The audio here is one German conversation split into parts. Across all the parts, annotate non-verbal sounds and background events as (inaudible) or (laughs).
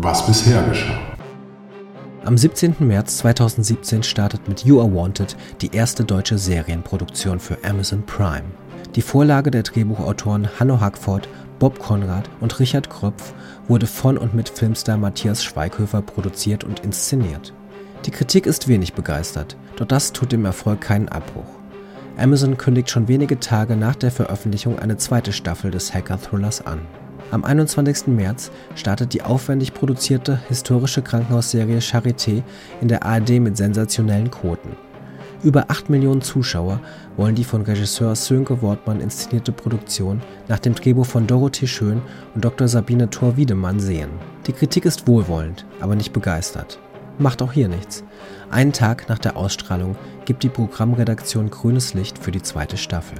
Was bisher geschah. Am 17. März 2017 startet mit You Are Wanted die erste deutsche Serienproduktion für Amazon Prime. Die Vorlage der Drehbuchautoren Hanno Hackford, Bob Konrad und Richard Kröpf wurde von und mit Filmstar Matthias Schweighöfer produziert und inszeniert. Die Kritik ist wenig begeistert, doch das tut dem Erfolg keinen Abbruch. Amazon kündigt schon wenige Tage nach der Veröffentlichung eine zweite Staffel des Hacker-Thrillers an. Am 21. März startet die aufwendig produzierte historische Krankenhausserie Charité in der ARD mit sensationellen Quoten. Über 8 Millionen Zuschauer wollen die von Regisseur Sönke Wortmann inszenierte Produktion nach dem Drehbuch von Dorothee Schön und Dr. Sabine Thor-Wiedemann sehen. Die Kritik ist wohlwollend, aber nicht begeistert. Macht auch hier nichts. Einen Tag nach der Ausstrahlung gibt die Programmredaktion grünes Licht für die zweite Staffel.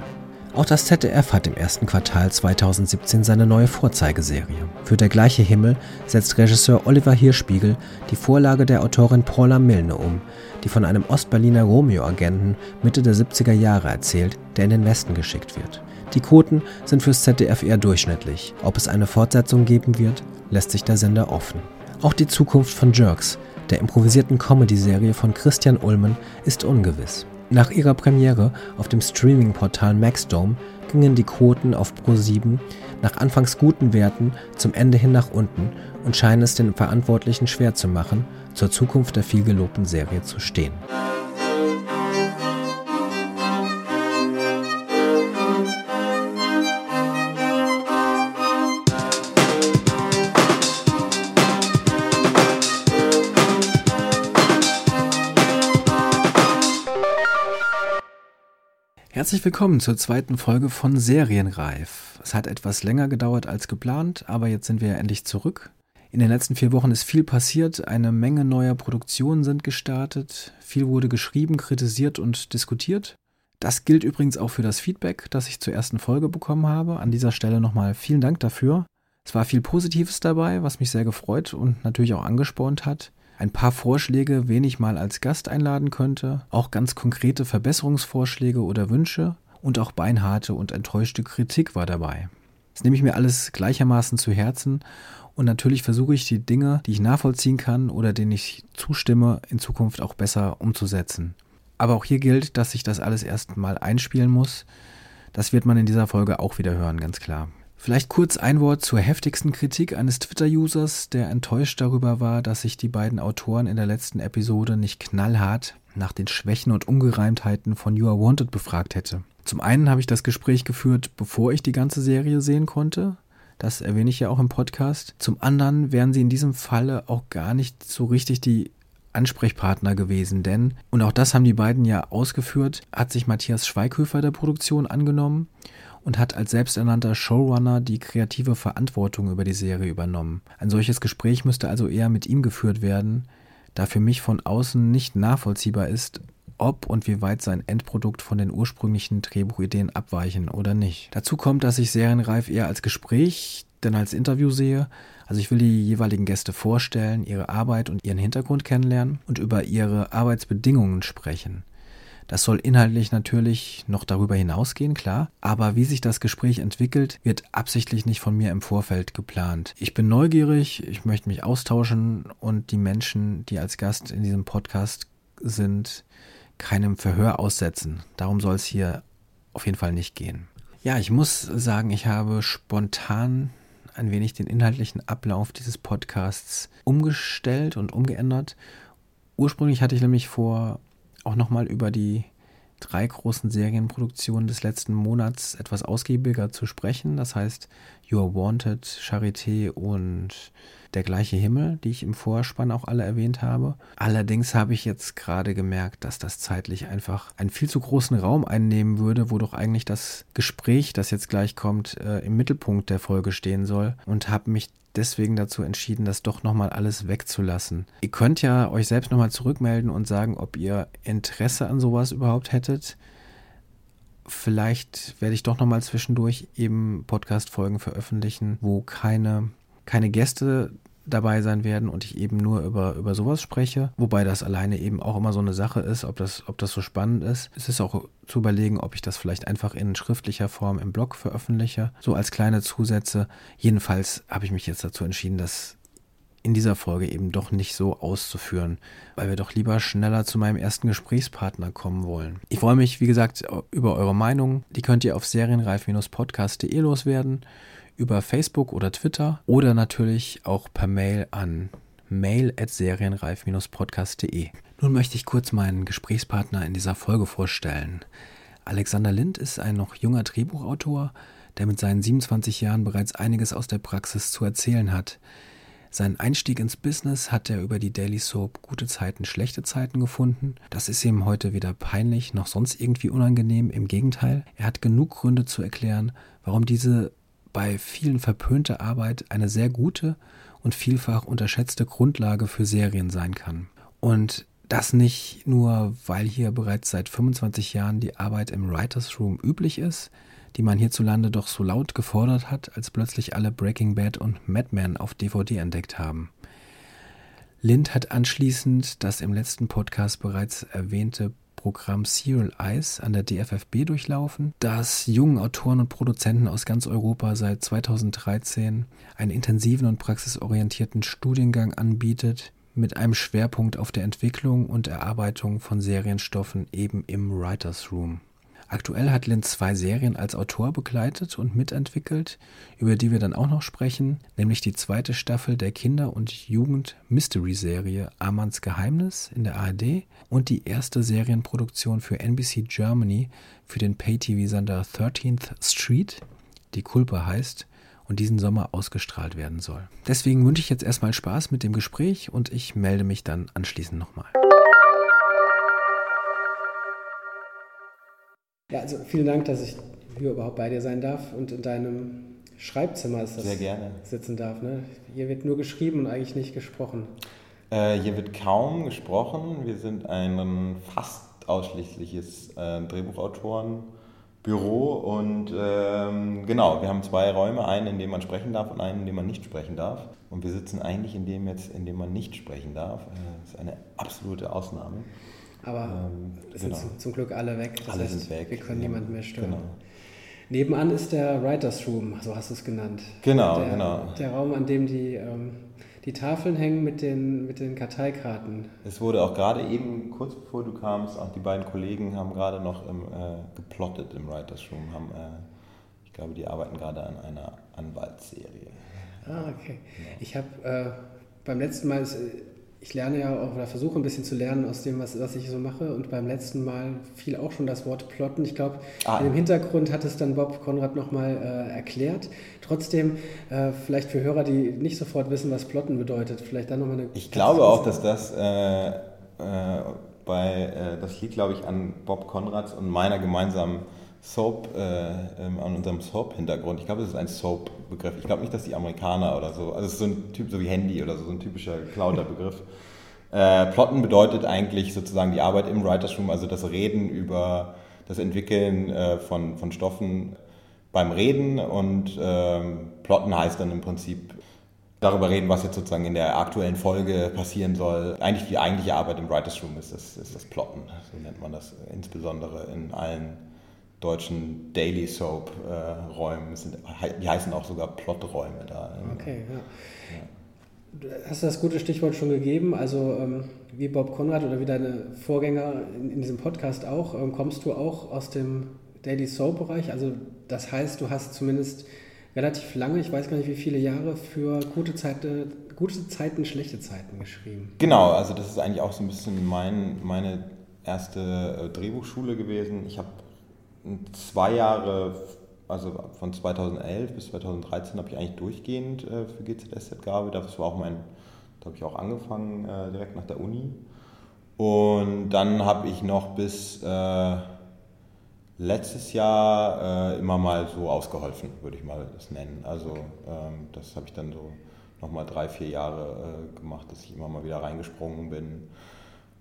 Auch das ZDF hat im ersten Quartal 2017 seine neue Vorzeigeserie. Für Der gleiche Himmel setzt Regisseur Oliver Hirschspiegel die Vorlage der Autorin Paula Milne um, die von einem Ostberliner Romeo-Agenten Mitte der 70er Jahre erzählt, der in den Westen geschickt wird. Die Quoten sind fürs ZDF eher durchschnittlich. Ob es eine Fortsetzung geben wird, lässt sich der Sender offen. Auch die Zukunft von Jerks, der improvisierten Comedy-Serie von Christian Ulmen, ist ungewiss. Nach ihrer Premiere auf dem Streaming-Portal Maxdome gingen die Quoten auf Pro7 nach anfangs guten Werten zum Ende hin nach unten und scheinen es den Verantwortlichen schwer zu machen, zur Zukunft der vielgelobten Serie zu stehen. Herzlich willkommen zur zweiten Folge von Serienreif. Es hat etwas länger gedauert als geplant, aber jetzt sind wir ja endlich zurück. In den letzten vier Wochen ist viel passiert, eine Menge neuer Produktionen sind gestartet, viel wurde geschrieben, kritisiert und diskutiert. Das gilt übrigens auch für das Feedback, das ich zur ersten Folge bekommen habe. An dieser Stelle nochmal vielen Dank dafür. Es war viel Positives dabei, was mich sehr gefreut und natürlich auch angespornt hat ein paar Vorschläge, wen ich mal als Gast einladen könnte, auch ganz konkrete Verbesserungsvorschläge oder Wünsche und auch beinharte und enttäuschte Kritik war dabei. Das nehme ich mir alles gleichermaßen zu Herzen und natürlich versuche ich die Dinge, die ich nachvollziehen kann oder denen ich zustimme, in Zukunft auch besser umzusetzen. Aber auch hier gilt, dass ich das alles erst mal einspielen muss. Das wird man in dieser Folge auch wieder hören, ganz klar. Vielleicht kurz ein Wort zur heftigsten Kritik eines Twitter-Users, der enttäuscht darüber war, dass sich die beiden Autoren in der letzten Episode nicht knallhart nach den Schwächen und Ungereimtheiten von You Are Wanted befragt hätte. Zum einen habe ich das Gespräch geführt, bevor ich die ganze Serie sehen konnte. Das erwähne ich ja auch im Podcast. Zum anderen wären sie in diesem Falle auch gar nicht so richtig die Ansprechpartner gewesen, denn, und auch das haben die beiden ja ausgeführt, hat sich Matthias Schweighöfer der Produktion angenommen und hat als selbsternannter Showrunner die kreative Verantwortung über die Serie übernommen. Ein solches Gespräch müsste also eher mit ihm geführt werden, da für mich von außen nicht nachvollziehbar ist, ob und wie weit sein Endprodukt von den ursprünglichen Drehbuchideen abweichen oder nicht. Dazu kommt, dass ich Serienreif eher als Gespräch denn als Interview sehe. Also ich will die jeweiligen Gäste vorstellen, ihre Arbeit und ihren Hintergrund kennenlernen und über ihre Arbeitsbedingungen sprechen. Das soll inhaltlich natürlich noch darüber hinausgehen, klar, aber wie sich das Gespräch entwickelt, wird absichtlich nicht von mir im Vorfeld geplant. Ich bin neugierig, ich möchte mich austauschen und die Menschen, die als Gast in diesem Podcast sind, keinem Verhör aussetzen. Darum soll es hier auf jeden Fall nicht gehen. Ja, ich muss sagen, ich habe spontan ein wenig den inhaltlichen Ablauf dieses Podcasts umgestellt und umgeändert. Ursprünglich hatte ich nämlich vor, auch nochmal über die drei großen Serienproduktionen des letzten Monats etwas ausgiebiger zu sprechen. Das heißt You Are Wanted, Charité und Der gleiche Himmel, die ich im Vorspann auch alle erwähnt habe. Allerdings habe ich jetzt gerade gemerkt, dass das zeitlich einfach einen viel zu großen Raum einnehmen würde, wo doch eigentlich das Gespräch, das jetzt gleich kommt, äh, im Mittelpunkt der Folge stehen soll und habe mich deswegen dazu entschieden, das doch nochmal alles wegzulassen. Ihr könnt ja euch selbst nochmal zurückmelden und sagen, ob ihr Interesse an sowas überhaupt hättet. Vielleicht werde ich doch nochmal zwischendurch eben Podcast-Folgen veröffentlichen, wo keine, keine Gäste dabei sein werden und ich eben nur über, über sowas spreche, wobei das alleine eben auch immer so eine Sache ist, ob das, ob das so spannend ist. Es ist auch zu überlegen, ob ich das vielleicht einfach in schriftlicher Form im Blog veröffentliche, so als kleine Zusätze. Jedenfalls habe ich mich jetzt dazu entschieden, das in dieser Folge eben doch nicht so auszuführen, weil wir doch lieber schneller zu meinem ersten Gesprächspartner kommen wollen. Ich freue mich, wie gesagt, über eure Meinung. Die könnt ihr auf serienreif-podcast.de loswerden, über Facebook oder Twitter oder natürlich auch per Mail an mail at serienreif-podcast.de. Nun möchte ich kurz meinen Gesprächspartner in dieser Folge vorstellen. Alexander Lind ist ein noch junger Drehbuchautor, der mit seinen 27 Jahren bereits einiges aus der Praxis zu erzählen hat. Seinen Einstieg ins Business hat er über die Daily Soap Gute Zeiten, schlechte Zeiten gefunden. Das ist ihm heute weder peinlich noch sonst irgendwie unangenehm. Im Gegenteil, er hat genug Gründe zu erklären, warum diese bei vielen verpönte Arbeit eine sehr gute und vielfach unterschätzte Grundlage für Serien sein kann. Und das nicht nur, weil hier bereits seit 25 Jahren die Arbeit im Writers Room üblich ist, die man hierzulande doch so laut gefordert hat, als plötzlich alle Breaking Bad und Mad Men auf DVD entdeckt haben. Lind hat anschließend das im letzten Podcast bereits erwähnte Programm Serial Eyes an der DFFB durchlaufen, das jungen Autoren und Produzenten aus ganz Europa seit 2013 einen intensiven und praxisorientierten Studiengang anbietet, mit einem Schwerpunkt auf der Entwicklung und Erarbeitung von Serienstoffen eben im Writers Room. Aktuell hat Lynn zwei Serien als Autor begleitet und mitentwickelt, über die wir dann auch noch sprechen, nämlich die zweite Staffel der Kinder- und Jugend-Mystery-Serie Amanns Geheimnis in der ARD und die erste Serienproduktion für NBC Germany für den Pay-TV-Sender 13th Street, die Kulpa heißt und diesen Sommer ausgestrahlt werden soll. Deswegen wünsche ich jetzt erstmal Spaß mit dem Gespräch und ich melde mich dann anschließend nochmal. Ja, also vielen Dank, dass ich hier überhaupt bei dir sein darf und in deinem Schreibzimmer ist das Sehr gerne. sitzen darf. Ne? Hier wird nur geschrieben und eigentlich nicht gesprochen. Äh, hier wird kaum gesprochen. Wir sind ein fast ausschließliches äh, Drehbuchautorenbüro und ähm, genau, wir haben zwei Räume, einen, in dem man sprechen darf und einen, in dem man nicht sprechen darf. Und wir sitzen eigentlich in dem jetzt, in dem man nicht sprechen darf. Äh, das ist eine absolute Ausnahme. Aber ähm, sind genau. zum, Glück alle weg. Das alle heißt, sind weg. Wir können ja. niemanden mehr stören. Genau. Nebenan ist der Writers Room, so hast du es genannt. Genau, der, genau. Der Raum, an dem die, ähm, die Tafeln hängen mit den, mit den Karteikarten. Es wurde auch gerade eben, kurz bevor du kamst, auch die beiden Kollegen haben gerade noch im, äh, geplottet im Writers Room. Haben, äh, ich glaube, die arbeiten gerade an einer Anwaltsserie. Ah, okay. Genau. Ich habe äh, beim letzten Mal, ich lerne ja auch oder versuche ein bisschen zu lernen aus dem, was, was ich so mache. Und beim letzten Mal fiel auch schon das Wort Plotten. Ich glaube, ah. im Hintergrund hat es dann Bob Konrad nochmal äh, erklärt. Trotzdem, äh, vielleicht für Hörer, die nicht sofort wissen, was Plotten bedeutet, vielleicht dann nochmal eine. Ich glaube auch, dass das äh, äh, bei, äh, das liegt, glaube ich, an Bob Konrads und meiner gemeinsamen Soap, äh, ähm, an unserem Soap-Hintergrund. Ich glaube, das ist ein Soap-Begriff. Ich glaube nicht, dass die Amerikaner oder so, also es ist so ein Typ, so wie Handy oder so, so ein typischer Clouder-Begriff. (laughs) Äh, Plotten bedeutet eigentlich sozusagen die Arbeit im Writers Room, also das Reden über das Entwickeln äh, von, von Stoffen beim Reden und ähm, Plotten heißt dann im Prinzip darüber reden, was jetzt sozusagen in der aktuellen Folge passieren soll. Eigentlich die eigentliche Arbeit im Writers Room ist das, ist das Plotten, so nennt man das insbesondere in allen deutschen Daily Soap äh, Räumen. Sind, die heißen auch sogar Ploträume da. Okay, ja. ja. Hast du das gute Stichwort schon gegeben? Also ähm, wie Bob Konrad oder wie deine Vorgänger in, in diesem Podcast auch, ähm, kommst du auch aus dem Daily Soap Bereich? Also das heißt, du hast zumindest relativ lange, ich weiß gar nicht wie viele Jahre, für gute, Zeiten, gute Zeiten, schlechte Zeiten geschrieben. Genau, also das ist eigentlich auch so ein bisschen mein, meine erste äh, Drehbuchschule gewesen. Ich habe zwei Jahre, also von 2011 bis 2013 habe ich eigentlich durchgehend äh, für GZSZ gearbeitet. Das war auch mein, da habe ich auch angefangen äh, direkt nach der Uni. Und dann habe ich noch bis äh, letztes Jahr äh, immer mal so ausgeholfen, würde ich mal das nennen. Also ähm, das habe ich dann so nochmal drei, vier Jahre äh, gemacht, dass ich immer mal wieder reingesprungen bin.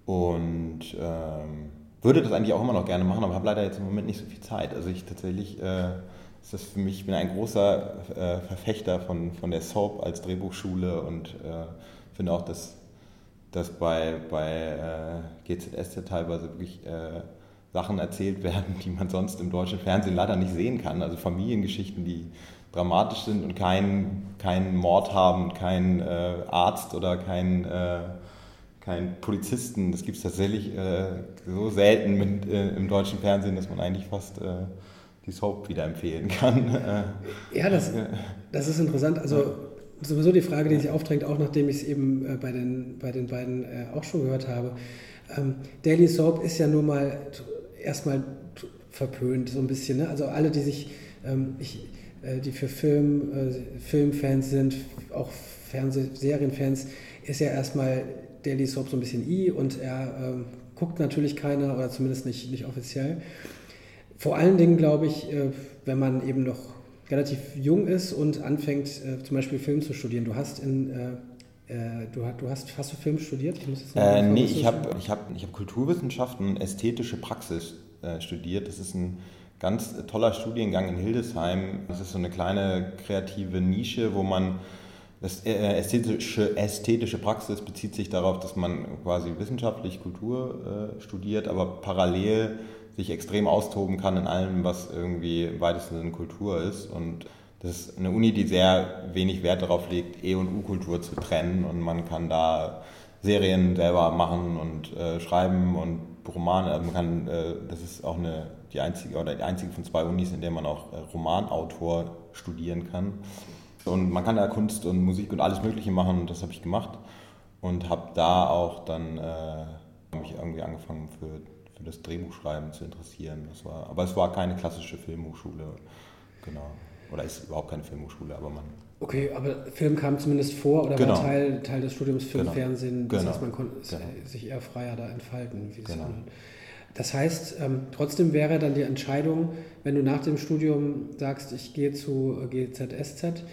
Und ähm, würde das eigentlich auch immer noch gerne machen, aber habe leider jetzt im Moment nicht so viel Zeit. Also ich tatsächlich, äh, ist das für mich, ich bin ein großer äh, Verfechter von, von der Soap als Drehbuchschule und äh, finde auch, dass, dass bei, bei äh, GZS teilweise wirklich äh, Sachen erzählt werden, die man sonst im deutschen Fernsehen leider nicht sehen kann. Also Familiengeschichten, die dramatisch sind und keinen keinen Mord haben, keinen äh, Arzt oder keinen äh, kein Polizisten. Das gibt es tatsächlich äh, so selten mit, äh, im deutschen Fernsehen, dass man eigentlich fast äh, die Soap wieder empfehlen kann. (laughs) ja, das, das ist interessant. Also sowieso die Frage, die sich aufdrängt, auch nachdem ich es eben äh, bei, den, bei den beiden äh, auch schon gehört habe. Ähm, Daily Soap ist ja nur mal erstmal verpönt, so ein bisschen. Ne? Also alle, die sich, ähm, ich, äh, die für Film, äh, Filmfans sind, auch Fernsehserienfans, ist ja erstmal Daily Soap so ein bisschen i und er ähm, guckt natürlich keiner oder zumindest nicht, nicht offiziell. Vor allen Dingen glaube ich, äh, wenn man eben noch relativ jung ist und anfängt äh, zum Beispiel Film zu studieren. Du hast in äh, äh Du, du, hast, hast du Film studiert? Ich muss jetzt äh, nee, ich habe ich hab, ich hab Kulturwissenschaften und ästhetische Praxis äh, studiert. Das ist ein ganz toller Studiengang in Hildesheim. Das ist so eine kleine kreative Nische, wo man das äh, ästhetische, ästhetische Praxis bezieht sich darauf, dass man quasi wissenschaftlich Kultur äh, studiert, aber parallel sich extrem austoben kann in allem, was irgendwie im weitesten Sinne Kultur ist. Und das ist eine Uni, die sehr wenig Wert darauf legt, E- und U-Kultur zu trennen. Und man kann da Serien selber machen und äh, schreiben und Romane. Also man kann, äh, das ist auch eine, die einzige oder die einzige von zwei Unis, in der man auch äh, Romanautor studieren kann. Und man kann da Kunst und Musik und alles Mögliche machen und das habe ich gemacht und habe da auch dann äh, mich irgendwie angefangen für, für das Drehbuchschreiben zu interessieren. Das war, aber es war keine klassische Filmhochschule, genau. Oder ist überhaupt keine Filmhochschule, aber man. Okay, aber Film kam zumindest vor oder genau. war Teil, Teil des Studiums Film, genau. Fernsehen. Das genau. heißt, man konnte genau. sich eher freier da entfalten. Wie genau. Das heißt, ähm, trotzdem wäre dann die Entscheidung, wenn du nach dem Studium sagst, ich gehe zu GZSZ,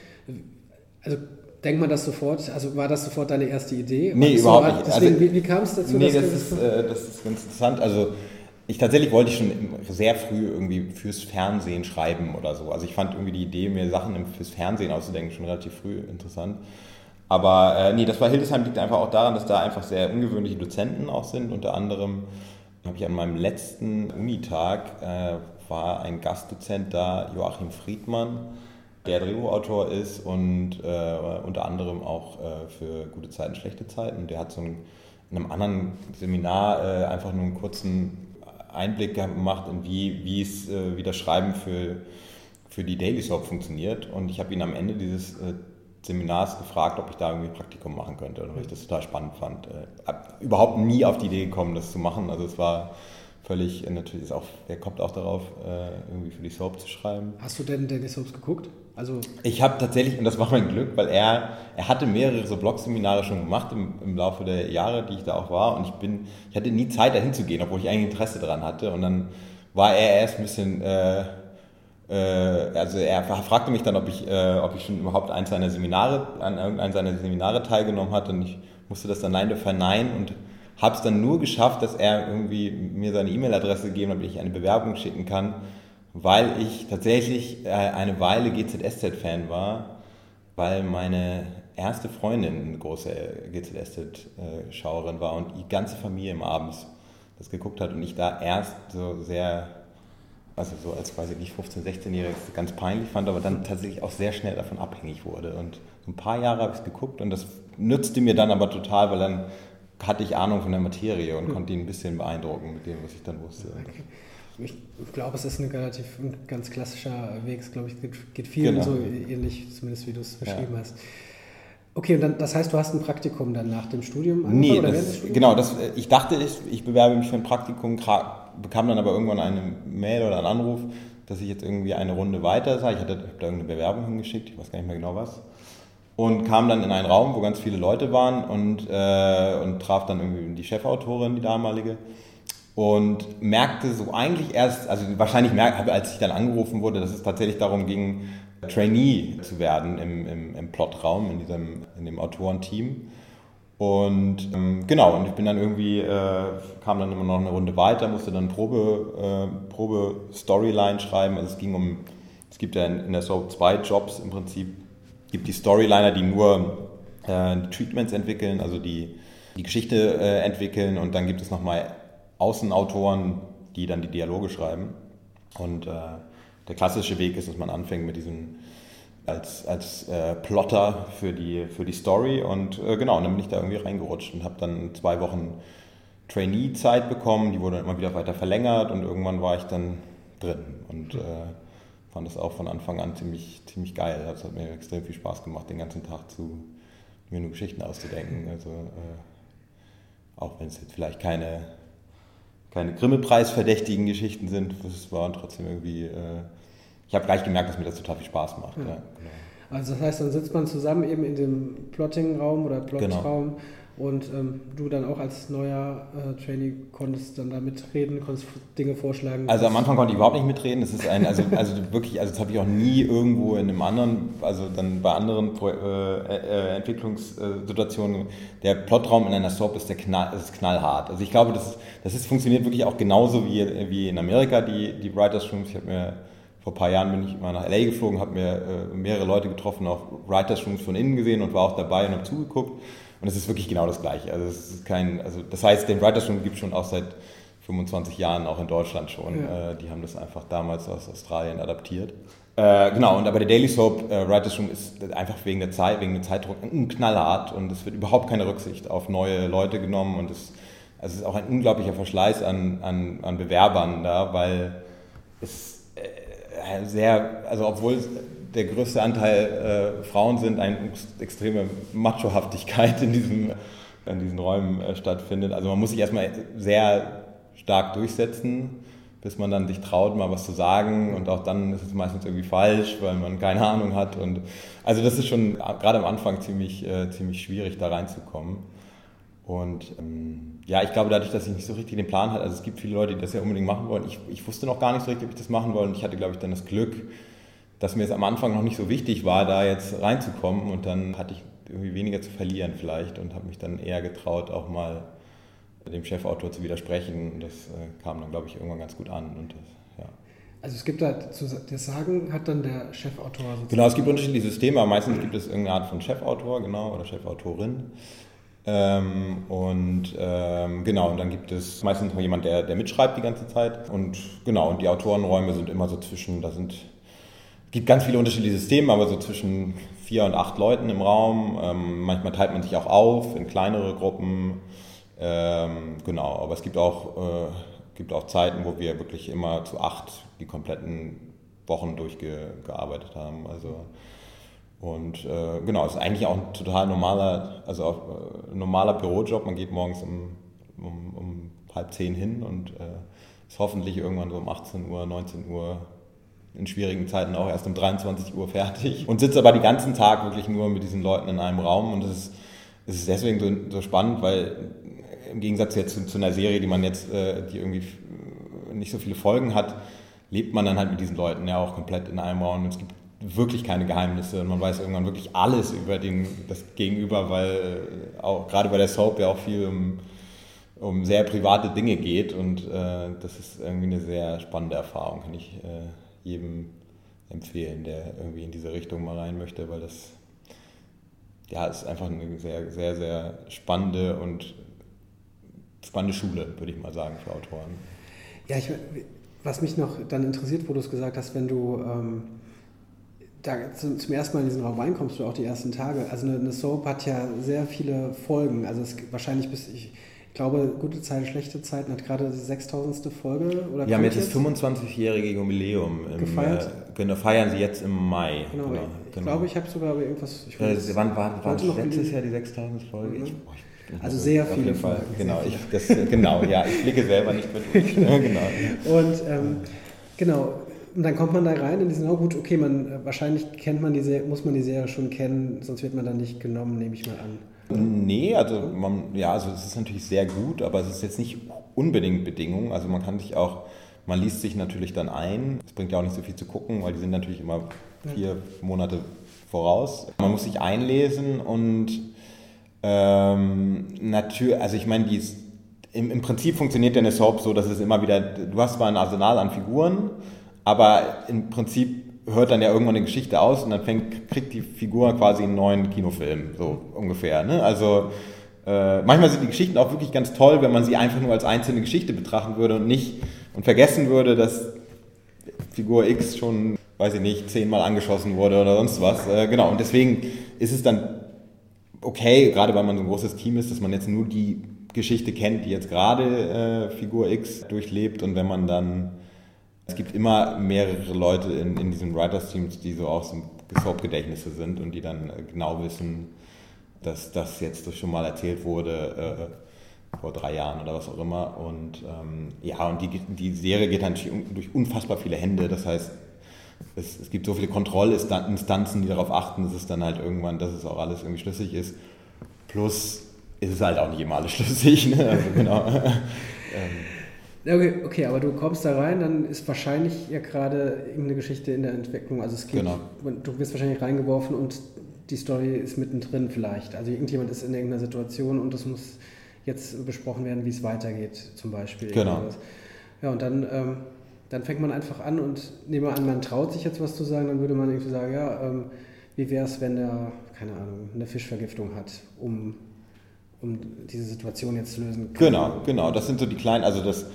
also denkt man das sofort, also war das sofort deine erste Idee? Nee, überhaupt nicht. Deswegen, also, wie, wie kam es dazu? Nee, das, ist, äh, das ist ganz interessant. Also ich tatsächlich wollte ich schon sehr früh irgendwie fürs Fernsehen schreiben oder so. Also ich fand irgendwie die Idee, mir Sachen fürs Fernsehen auszudenken, schon relativ früh interessant. Aber äh, nee, das bei Hildesheim liegt einfach auch daran, dass da einfach sehr ungewöhnliche Dozenten auch sind. Unter anderem habe ich an meinem letzten Unitag äh, war ein Gastdozent da, Joachim Friedmann der Drehbuchautor ist und äh, unter anderem auch äh, für gute Zeiten, schlechte Zeiten. Der hat so ein, in einem anderen Seminar äh, einfach nur einen kurzen Einblick gemacht, in wie, wie es, äh, wie das Schreiben für, für die Daily Soap funktioniert. Und ich habe ihn am Ende dieses äh, Seminars gefragt, ob ich da irgendwie Praktikum machen könnte, weil ich das total spannend fand. Äh, überhaupt nie auf die Idee gekommen, das zu machen. Also es war völlig, natürlich ist auch, er kommt auch darauf, irgendwie für die Soap zu schreiben. Hast du denn Daily Soaps geguckt? Also ich habe tatsächlich, und das war mein Glück, weil er, er hatte mehrere so Blogseminare schon gemacht im, im Laufe der Jahre, die ich da auch war. Und ich bin, ich hatte nie Zeit, dahin zu gehen, obwohl ich eigentlich Interesse daran hatte. Und dann war er erst ein bisschen, äh, äh, also er fragte mich dann, ob ich, äh, ob ich schon überhaupt eins seiner Seminare, an irgendeinem seiner Seminare teilgenommen hatte. Und ich musste das dann leider verneinen und habe es dann nur geschafft, dass er irgendwie mir seine E-Mail-Adresse gegeben hat, damit ich eine Bewerbung schicken kann weil ich tatsächlich äh, eine Weile GZSZ-Fan war, weil meine erste Freundin eine große GZSZ-Schauerin war und die ganze Familie im Abends das geguckt hat und ich da erst so sehr, also so als quasi nicht 15-, 16-Jähriges ganz peinlich fand, aber dann tatsächlich auch sehr schnell davon abhängig wurde. Und so ein paar Jahre habe ich es geguckt und das nützte mir dann aber total, weil dann hatte ich Ahnung von der Materie und hm. konnte ihn ein bisschen beeindrucken mit dem, was ich dann wusste. Okay ich glaube, es ist ein relativ ein ganz klassischer Weg. Es glaube ich, geht, geht vielen genau. so ähnlich, zumindest wie du es beschrieben ja. hast. Okay, und dann, das heißt, du hast ein Praktikum dann nach dem Studium Nee, das, genau, das, ich dachte, ich, ich bewerbe mich für ein Praktikum, bekam dann aber irgendwann eine Mail oder einen Anruf, dass ich jetzt irgendwie eine Runde weiter sei. Ich hatte da irgendeine Bewerbung hingeschickt, ich weiß gar nicht mehr genau was. Und kam dann in einen Raum, wo ganz viele Leute waren und, äh, und traf dann irgendwie die Chefautorin, die damalige und merkte so eigentlich erst, also wahrscheinlich merkte, als ich dann angerufen wurde, dass es tatsächlich darum ging, Trainee zu werden im, im, im Plotraum, in, diesem, in dem Autorenteam. Und ähm, genau, und ich bin dann irgendwie, äh, kam dann immer noch eine Runde weiter, musste dann Probe, äh, Probe Storyline schreiben. Also es ging um, es gibt ja in, in der Soap zwei Jobs im Prinzip. Gibt die Storyliner, die nur äh, Treatments entwickeln, also die die Geschichte äh, entwickeln und dann gibt es nochmal Außenautoren, die dann die Dialoge schreiben. Und äh, der klassische Weg ist, dass man anfängt mit diesen als, als äh, Plotter für die, für die Story und äh, genau, und dann bin ich da irgendwie reingerutscht und habe dann zwei Wochen Trainee-Zeit bekommen, die wurde dann immer wieder weiter verlängert und irgendwann war ich dann drin und äh, fand das auch von Anfang an ziemlich, ziemlich geil. Das hat mir extrem viel Spaß gemacht, den ganzen Tag zu mir nur Geschichten auszudenken. Also äh, auch wenn es jetzt vielleicht keine, keine Grimme-Preis-verdächtigen Geschichten sind, das war trotzdem irgendwie äh, ich habe gleich gemerkt, dass mir das total viel Spaß macht. Ja. Ja, genau. Also das heißt, dann sitzt man zusammen eben in dem Plotting-Raum oder Plotraum genau. Und ähm, du dann auch als neuer äh, Trainee konntest dann da mitreden, konntest Dinge vorschlagen. Also am Anfang konnte ich überhaupt nicht mitreden. Das ist ein, also, also wirklich, also das habe ich auch nie irgendwo in einem anderen, also dann bei anderen äh, äh, Entwicklungssituationen. Der Plotraum in einer Soap ist der knall, ist knallhart. Also ich glaube, das, das ist, funktioniert wirklich auch genauso wie, wie in Amerika, die, die Writers Rooms. Ich habe mir vor ein paar Jahren bin ich mal nach LA geflogen, habe mir äh, mehrere Leute getroffen, auch Writers Rooms von innen gesehen und war auch dabei und habe zugeguckt. Und es ist wirklich genau das Gleiche. Also es ist kein, also das heißt, den Writers Room gibt es schon auch seit 25 Jahren, auch in Deutschland schon. Ja. Äh, die haben das einfach damals aus Australien adaptiert. Äh, genau, und aber der Daily Soap äh, Writers Room ist einfach wegen der Zeit, wegen dem Zeitdruck ein knallhart und es wird überhaupt keine Rücksicht auf neue Leute genommen und es, also es ist auch ein unglaublicher Verschleiß an, an, an Bewerbern da, weil es äh, sehr, also obwohl der größte Anteil äh, Frauen sind, eine extreme Machohaftigkeit in, diesem, in diesen Räumen äh, stattfindet. Also man muss sich erstmal sehr stark durchsetzen, bis man dann sich traut, mal was zu sagen und auch dann ist es meistens irgendwie falsch, weil man keine Ahnung hat. Und also das ist schon gerade am Anfang ziemlich, äh, ziemlich schwierig, da reinzukommen. Und ähm, ja, ich glaube, dadurch, dass ich nicht so richtig den Plan hatte, also es gibt viele Leute, die das ja unbedingt machen wollen. Ich, ich wusste noch gar nicht so richtig, ob ich das machen wollte. Und ich hatte, glaube ich, dann das Glück, dass mir es am Anfang noch nicht so wichtig war, da jetzt reinzukommen. Und dann hatte ich irgendwie weniger zu verlieren vielleicht und habe mich dann eher getraut, auch mal dem Chefautor zu widersprechen. Und das äh, kam dann, glaube ich, irgendwann ganz gut an. Und das, ja. Also es gibt da, das Sagen hat dann der Chefautor sozusagen. Genau, es gibt unterschiedliche Systeme, aber meistens gibt es irgendeine Art von Chefautor, genau, oder Chefautorin. Ähm, und ähm, genau, und dann gibt es meistens noch jemand, der, der mitschreibt die ganze Zeit. Und genau, und die Autorenräume sind immer so zwischen, da sind, gibt ganz viele unterschiedliche Systeme, aber so zwischen vier und acht Leuten im Raum. Ähm, manchmal teilt man sich auch auf in kleinere Gruppen. Ähm, genau, aber es gibt auch, äh, gibt auch Zeiten, wo wir wirklich immer zu acht die kompletten Wochen durchgearbeitet haben. Also und äh, genau, ist eigentlich auch ein total normaler, also auch, äh, normaler Bürojob. Man geht morgens um, um, um halb zehn hin und äh, ist hoffentlich irgendwann so um 18 Uhr, 19 Uhr in schwierigen Zeiten auch erst um 23 Uhr fertig und sitzt aber den ganzen Tag wirklich nur mit diesen Leuten in einem Raum und das ist, ist deswegen so, so spannend, weil im Gegensatz jetzt zu, zu einer Serie, die man jetzt, äh, die irgendwie nicht so viele Folgen hat, lebt man dann halt mit diesen Leuten ja auch komplett in einem Raum und es gibt wirklich keine Geheimnisse und man weiß irgendwann wirklich alles über den, das Gegenüber, weil äh, auch gerade bei der Soap ja auch viel um, um sehr private Dinge geht und äh, das ist irgendwie eine sehr spannende Erfahrung, kann ich äh, jedem empfehlen, der irgendwie in diese Richtung mal rein möchte, weil das ja ist einfach eine sehr, sehr, sehr spannende und spannende Schule, würde ich mal sagen, für Autoren. Ja, ich, was mich noch dann interessiert, wo du es gesagt hast, wenn du ähm da zum, zum, ersten Mal in diesen Raum reinkommst du auch die ersten Tage. Also eine, eine Soap hat ja sehr viele Folgen. Also es wahrscheinlich bis ich, glaube, gute Zeiten, schlechte Zeiten hat gerade die 6000. Folge oder Wir haben jetzt das 25-jährige Jubiläum im, gefeiert. Äh, genau, feiern sie jetzt im Mai. Genau, genau. ich genau. glaube, ich habe sogar irgendwas. Ich weiß, äh, wann war, war letztes Jahr die 6000. Folge? Mhm. Ich, also sehr viele Folgen. Genau, ich, das, genau, ja, ich blicke selber nicht mit. (laughs) genau. Und ähm, genau, und dann kommt man da rein in diesen, oh gut, okay, man, wahrscheinlich kennt man die Serie, muss man die Serie schon kennen, sonst wird man da nicht genommen, nehme ich mal an. Nee, also man, ja, also es ist natürlich sehr gut, aber es ist jetzt nicht unbedingt Bedingung. Also man kann sich auch, man liest sich natürlich dann ein. Es bringt ja auch nicht so viel zu gucken, weil die sind natürlich immer vier Monate voraus. Man muss sich einlesen und ähm, natürlich, also ich meine, die ist, im, im Prinzip funktioniert ja eine Soap so, dass es immer wieder, du hast zwar ein Arsenal an Figuren, aber im Prinzip hört dann ja irgendwann eine Geschichte aus und dann fängt, kriegt die Figur quasi einen neuen Kinofilm, so ungefähr. Ne? Also äh, manchmal sind die Geschichten auch wirklich ganz toll, wenn man sie einfach nur als einzelne Geschichte betrachten würde und nicht und vergessen würde, dass Figur X schon weiß ich nicht, zehnmal angeschossen wurde oder sonst was. Äh, genau, und deswegen ist es dann okay, gerade weil man so ein großes Team ist, dass man jetzt nur die Geschichte kennt, die jetzt gerade äh, Figur X durchlebt und wenn man dann, es gibt immer mehrere Leute in, in diesen Writers-Teams, die so auch so Soap-Gedächtnisse sind und die dann äh, genau wissen, dass das jetzt schon mal erzählt wurde äh, vor drei Jahren oder was auch immer. Und ähm, ja, und die, die Serie geht natürlich durch unfassbar viele Hände. Das heißt, es, es gibt so viele Kontrollinstanzen, die darauf achten, dass es dann halt irgendwann, dass es auch alles irgendwie schlüssig ist. Plus ist es halt auch nicht immer alles schlüssig. (laughs) Ne? Also genau. (laughs) Okay, okay, aber du kommst da rein, dann ist wahrscheinlich ja gerade irgendeine Geschichte in der Entwicklung. Also es geht, genau. du wirst wahrscheinlich reingeworfen und die Story ist mittendrin vielleicht. Also irgendjemand ist in irgendeiner Situation und es muss jetzt besprochen werden, wie es weitergeht, zum Beispiel. Genau. Ja, und dann ähm, dann fängt man einfach an und nehmen wir an, man traut sich jetzt was zu sagen, dann würde man irgendwie sagen, ja, ähm, wie wäre es, wenn der, keine Ahnung, eine Fischvergiftung hat, um, um diese Situation jetzt zu lösen? Genau, genau. Das sind so die kleinen, also das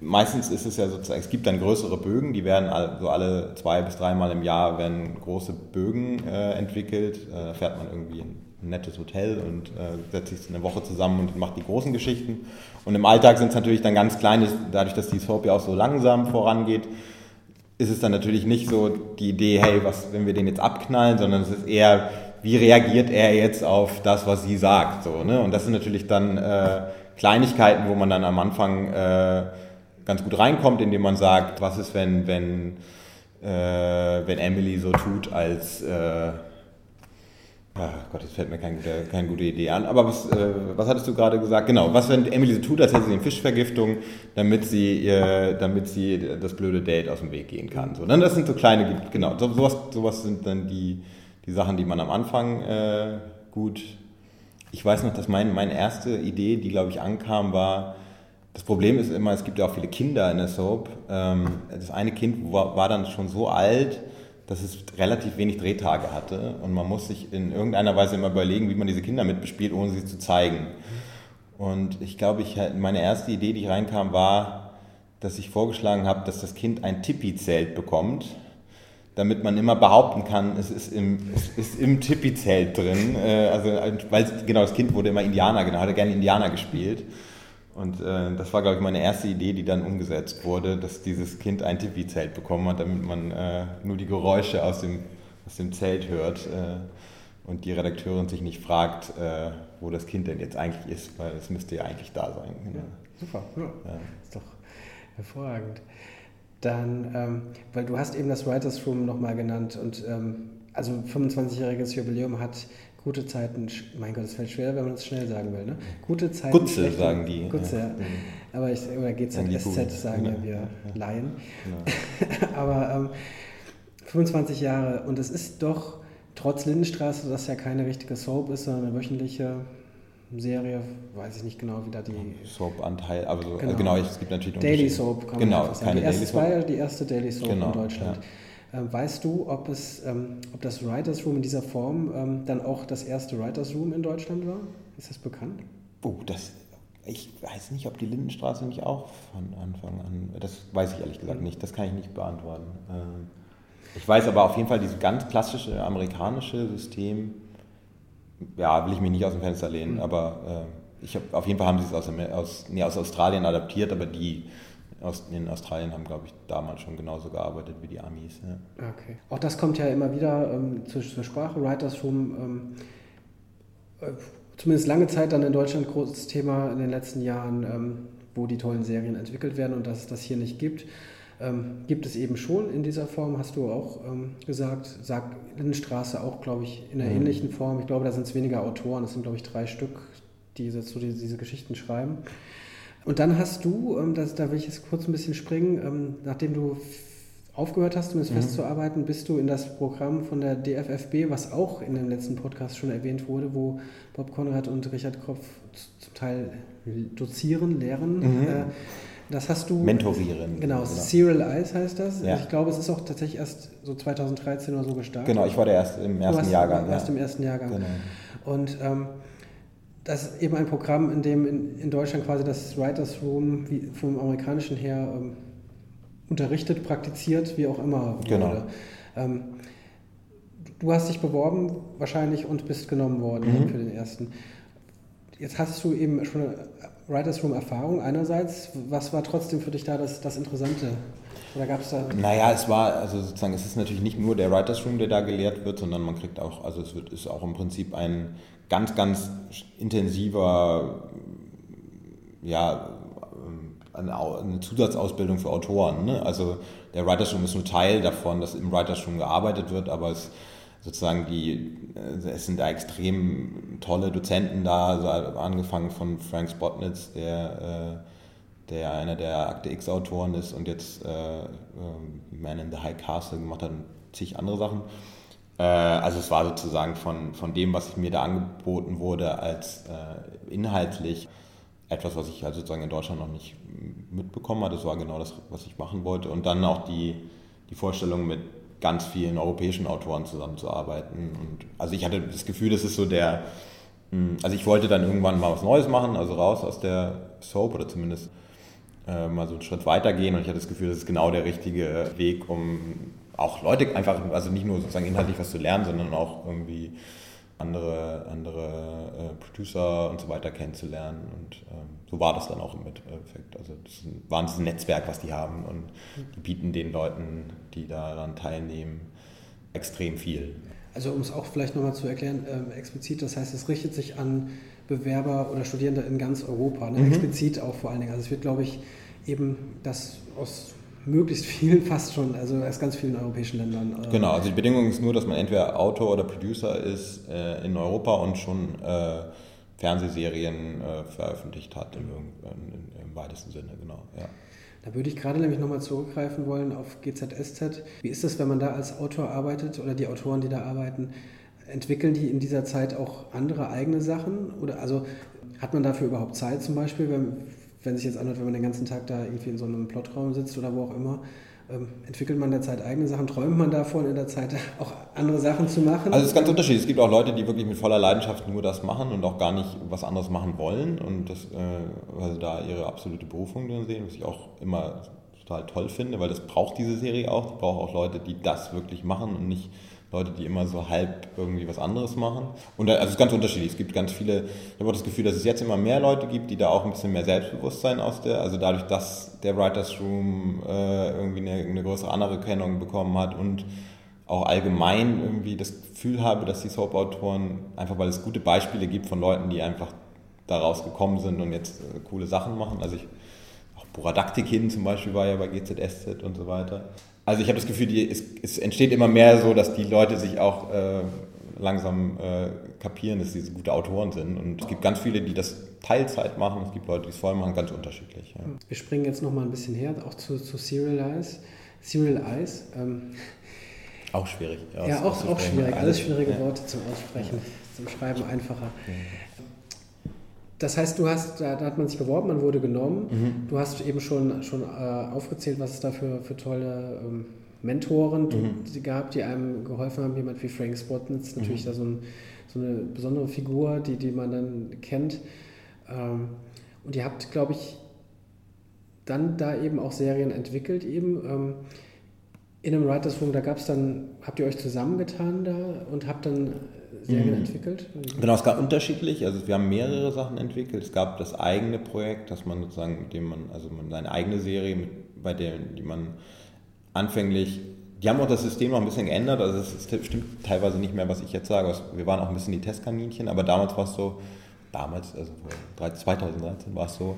meistens ist es ja sozusagen, es gibt dann größere Bögen, die werden so alle zwei bis dreimal im Jahr werden große Bögen äh, entwickelt. Äh, da fährt man irgendwie ein nettes Hotel und äh, setzt sich eine Woche zusammen und macht die großen Geschichten. Und im Alltag sind es natürlich dann ganz kleine, dadurch, dass die Soap ja auch so langsam vorangeht, ist es dann natürlich nicht so die Idee, hey, was, wenn wir den jetzt abknallen, sondern es ist eher, wie reagiert er jetzt auf das, was sie sagt. So, ne? Und das sind natürlich dann äh, Kleinigkeiten, wo man dann am Anfang äh, ganz gut reinkommt, indem man sagt, was ist, wenn, wenn, äh, wenn Emily so tut, als äh, Ach Gott, jetzt fällt mir keine, keine gute Idee an. Aber was, äh, was hattest du gerade gesagt? Genau, was, wenn Emily so tut, als hätte sie eine Fischvergiftung, damit sie, ihr, damit sie das blöde Date aus dem Weg gehen kann. So, ne? Das sind so kleine, genau, so, sowas, sowas sind dann die, die Sachen, die man am Anfang äh, gut. Ich weiß noch, dass mein, meine erste Idee, die glaube ich ankam, war, das Problem ist immer, es gibt ja auch viele Kinder in der Soap. Ähm, das eine Kind war, dann schon so alt, dass es relativ wenig Drehtage hatte und man muss sich in irgendeiner Weise immer überlegen, wie man diese Kinder mitbespielt, ohne sie zu zeigen. Und ich glaube, ich, meine erste Idee, die reinkam, war, dass ich vorgeschlagen habe, dass das Kind ein Tippi-Zelt bekommt, damit man immer behaupten kann, es ist im, es ist im Tippi-Zelt drin. Äh, also, weil genau, das Kind wurde immer Indianer, genau, hatte gerne Indianer gespielt. Und äh, das war, glaube ich, meine erste Idee, die dann umgesetzt wurde, dass dieses Kind ein TV-Zelt bekommen hat, damit man äh, nur die Geräusche aus dem, aus dem Zelt hört äh, und die Redakteurin sich nicht fragt, äh, wo das Kind denn jetzt eigentlich ist, weil es müsste ja eigentlich da sein. Genau. Ja, super, ja. ja. ist doch hervorragend. Dann, ähm, weil du hast eben das Writers Room nochmal genannt und ähm, also 25-jähriges Jubiläum hat Gute Zeiten, mein Gott, es fällt schwer, wenn man es schnell sagen will. Ne? Gute Zeiten. Gutze schlechte, sagen die. Gutze, ja. Aber ich, oder GZSZ sagen ja wir ja. Laien. Genau. (laughs) Aber ähm, 25 Jahre und es ist doch trotz Lindenstraße, das ja keine richtige Soap ist, sondern eine wöchentliche Serie, weiß ich nicht genau, wie da die. Soap-Anteil, aber so, genau. genau. es gibt natürlich Daily Soap, kann genau, man sagen. Keine die erste, Daily Soap. war die erste Daily Soap genau, in Deutschland. Ja. Ähm, weißt du, ob, es, ähm, ob das Writers Room in dieser Form ähm, dann auch das erste Writers Room in Deutschland war? Ist das bekannt? Oh, das, ich weiß nicht, ob die Lindenstraße nicht auch von Anfang an, das weiß ich ehrlich gesagt nicht, das kann ich nicht beantworten. Ich weiß aber auf jeden Fall, dieses ganz klassische amerikanische System, ja, will ich mich nicht aus dem Fenster lehnen, mhm. aber ich habe auf jeden Fall haben sie es aus, aus, nee, aus Australien adaptiert, aber die in Australien haben, glaube ich, damals schon genauso gearbeitet wie die Amis. Ja. Okay. Auch das kommt ja immer wieder ähm, zur, zur, Sprache. Writers Room, ähm, äh, zumindest lange Zeit dann in Deutschland großes Thema in den letzten Jahren, ähm, wo die tollen Serien entwickelt werden und dass es das hier nicht gibt. Ähm, gibt es eben schon in dieser Form, hast du auch ähm, gesagt, sagt Lindenstraße auch, glaube ich, in einer mhm. ähnlichen Form. Ich glaube, da sind es weniger Autoren, es sind, glaube ich, drei Stück, die diese, diese Geschichten schreiben. Und dann hast du, ähm, das, da will ich jetzt kurz ein bisschen springen, ähm, nachdem du aufgehört hast, um es mhm. festzuarbeiten, bist du in das Programm von der DFFB, was auch in dem letzten Podcast schon erwähnt wurde, wo Bob Konrad und Richard Kropf zum Teil dozieren, lehren. Mhm. Äh, das hast du. Mentorieren. Genau, genau. Serial Eyes heißt das. Ja. Ich glaube, es ist auch tatsächlich erst so 2013 oder so gestartet. Genau, ich war der erste im ersten Jahrgang. Erst ja. im ersten Jahrgang. Genau. Und ähm, das ist eben ein Programm, in dem in, in Deutschland quasi das Writers Room wie vom amerikanischen her ähm, unterrichtet, praktiziert, wie auch immer wurde. Genau. Ähm, du hast dich beworben wahrscheinlich und bist genommen worden mhm. für den ersten. Jetzt hast du eben schon eine Writers Room Erfahrung einerseits. Was war trotzdem für dich da das, das Interessante? Oder gab es da. Naja, es war, also sozusagen, es ist natürlich nicht nur der Writers Room, der da gelehrt wird, sondern man kriegt auch, also es wird, ist auch im Prinzip ein ganz, ganz intensiver, ja, eine, Zusatzausbildung für Autoren. Ne? Also der Writers Room ist nur Teil davon, dass im Writers Room gearbeitet wird, aber es sozusagen die, äh, es sind da extrem tolle Dozenten da, also angefangen von Frank Spotnitz, der, äh, der einer der Akte X-Autoren ist und jetzt äh, Man in the High Castle gemacht hat und zig andere Sachen. Also es war sozusagen von, von dem, was mir da angeboten wurde, als inhaltlich etwas, was ich halt sozusagen in Deutschland noch nicht mitbekommen hatte. Das war genau das, was ich machen wollte. Und dann auch die, die Vorstellung mit ganz vielen europäischen Autoren zusammenzuarbeiten. Und also ich hatte das Gefühl, das ist so der, hm, also ich wollte dann irgendwann mal was Neues machen, also raus aus der Soap oder zumindest äh, mal so einen Schritt weiter gehen und ich hatte das Gefühl, das ist genau der richtige Weg, um auch Leute einfach, also nicht nur sozusagen inhaltlich was zu lernen, sondern auch irgendwie andere, andere äh, Producer und so weiter kennenzulernen. Und ähm, so war das dann auch im Endeffekt. Also das ist ein Netzwerk, was die haben und die bieten den Leuten, die daran teilnehmen, extrem viel. Also um es auch vielleicht nochmal zu erklären, ähm, explizit, das heißt, es richtet sich an Bewerber oder Studierende in ganz Europa, ne? mhm. explizit auch vor allen Dingen. Also es wird, glaube ich, eben das aus möglichst vielen (laughs) fast schon, also aus ganz vielen europäischen Ländern. Äh genau, also die Bedingung ist nur, dass man entweder Autor oder Producer ist äh, in Europa und schon äh, Fernsehserien äh, veröffentlicht hat im, in, im weitesten Sinne, genau. Ja. Da würde ich gerade nämlich nochmal zurückgreifen wollen auf GZSZ. Wie ist es, wenn man da als Autor arbeitet oder die Autoren, die da arbeiten, entwickeln die in dieser Zeit auch andere eigene Sachen? Oder also hat man dafür überhaupt Zeit zum Beispiel, wenn, wenn sich jetzt anhört, wenn man den ganzen Tag da irgendwie in so einem Plotraum sitzt oder wo auch immer, ähm, entwickelt man derzeit eigene Sachen? Träumt man davon, in der Zeit (laughs) auch andere Sachen zu machen? Also es ist ganz unterschiedlich. Es gibt auch Leute, die wirklich mit voller Leidenschaft nur das machen und auch gar nicht was anderes machen wollen und das, äh, also da ihre absolute Berufung drin sehen, was ich auch immer total toll finde, weil das braucht diese Serie auch. Die braucht auch Leute, die das wirklich machen und nicht Leute, die immer so halb irgendwie was anderes machen. Und also es ist ganz unterschiedlich. Es gibt ganz viele, ich habe auch das Gefühl, dass es jetzt immer mehr Leute gibt, die da auch ein bisschen mehr Selbstbewusstsein aus der, also dadurch, dass der Writers Room äh, irgendwie eine, eine größere Anerkennung bekommen hat und auch allgemein irgendwie das Gefühl habe, dass die Soap-Autoren, einfach weil es gute Beispiele gibt von Leuten, die einfach daraus gekommen sind und jetzt äh, coole Sachen machen. Also ich, auch Boradaktikin zum Beispiel war ja bei GZSZ und so weiter. Also ich habe das Gefühl, die, es, es, entsteht immer mehr so, dass die Leute sich auch äh, langsam äh, kapieren, dass sie so gute Autoren sind. Und es gibt ganz viele, die das Teilzeit machen, es gibt Leute, die es voll machen, ganz unterschiedlich. Ja. Wir springen jetzt nochmal ein bisschen her, auch zu, zu Serial Eyes. Serial Eyes. Ähm, auch schwierig. Ja, auch, auch schwierig. Alles schwierige ja. Worte zum Aussprechen, zum Schreiben einfacher. Das heißt, du hast, da, hat man sich beworben, man wurde genommen. Mhm. Du hast eben schon, schon äh, aufgezählt, was es da für, für tolle ähm, Mentoren mhm. gab, die einem geholfen haben. Jemand wie Frank Spotnitz, natürlich mhm. da so, ein, so, eine besondere Figur, die, die man dann kennt. Ähm, und ihr habt, glaube ich, dann da eben auch Serien entwickelt eben. Ähm, in einem Writers Room, da gab es dann, habt ihr euch zusammengetan da und habt dann Serien mhm. entwickelt? Genau, es gab unterschiedlich, also wir haben mehrere Sachen entwickelt. Es gab das eigene Projekt, dass man sozusagen, mit dem man, also man seine eigene Serie, mit, bei der die man anfänglich, die haben auch das System noch ein bisschen geändert, also es stimmt teilweise nicht mehr, was ich jetzt sage. Wir waren auch ein bisschen die Testkaninchen, aber damals war es so, damals, also 2013 war es so,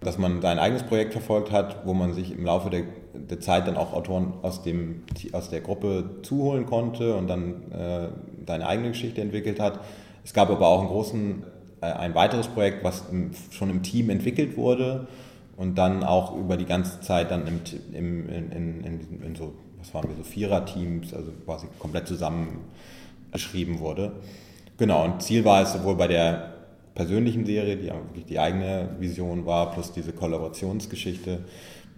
dass man sein eigenes Projekt verfolgt hat, wo man sich im Laufe der, der Zeit dann auch Autoren aus, dem, aus der Gruppe zuholen konnte und dann äh, seine eigene Geschichte entwickelt hat. Es gab aber auch einen großen, äh, ein weiteres Projekt, was im, schon im Team entwickelt wurde und dann auch über die ganze Zeit dann im, im, in, in, in, in so, was waren wir, so Vierer-Teams, also quasi komplett zusammen geschrieben wurde. Genau, und Ziel war es sowohl bei der persönlichen Serie, die wirklich die eigene Vision war, plus diese Kollaborationsgeschichte,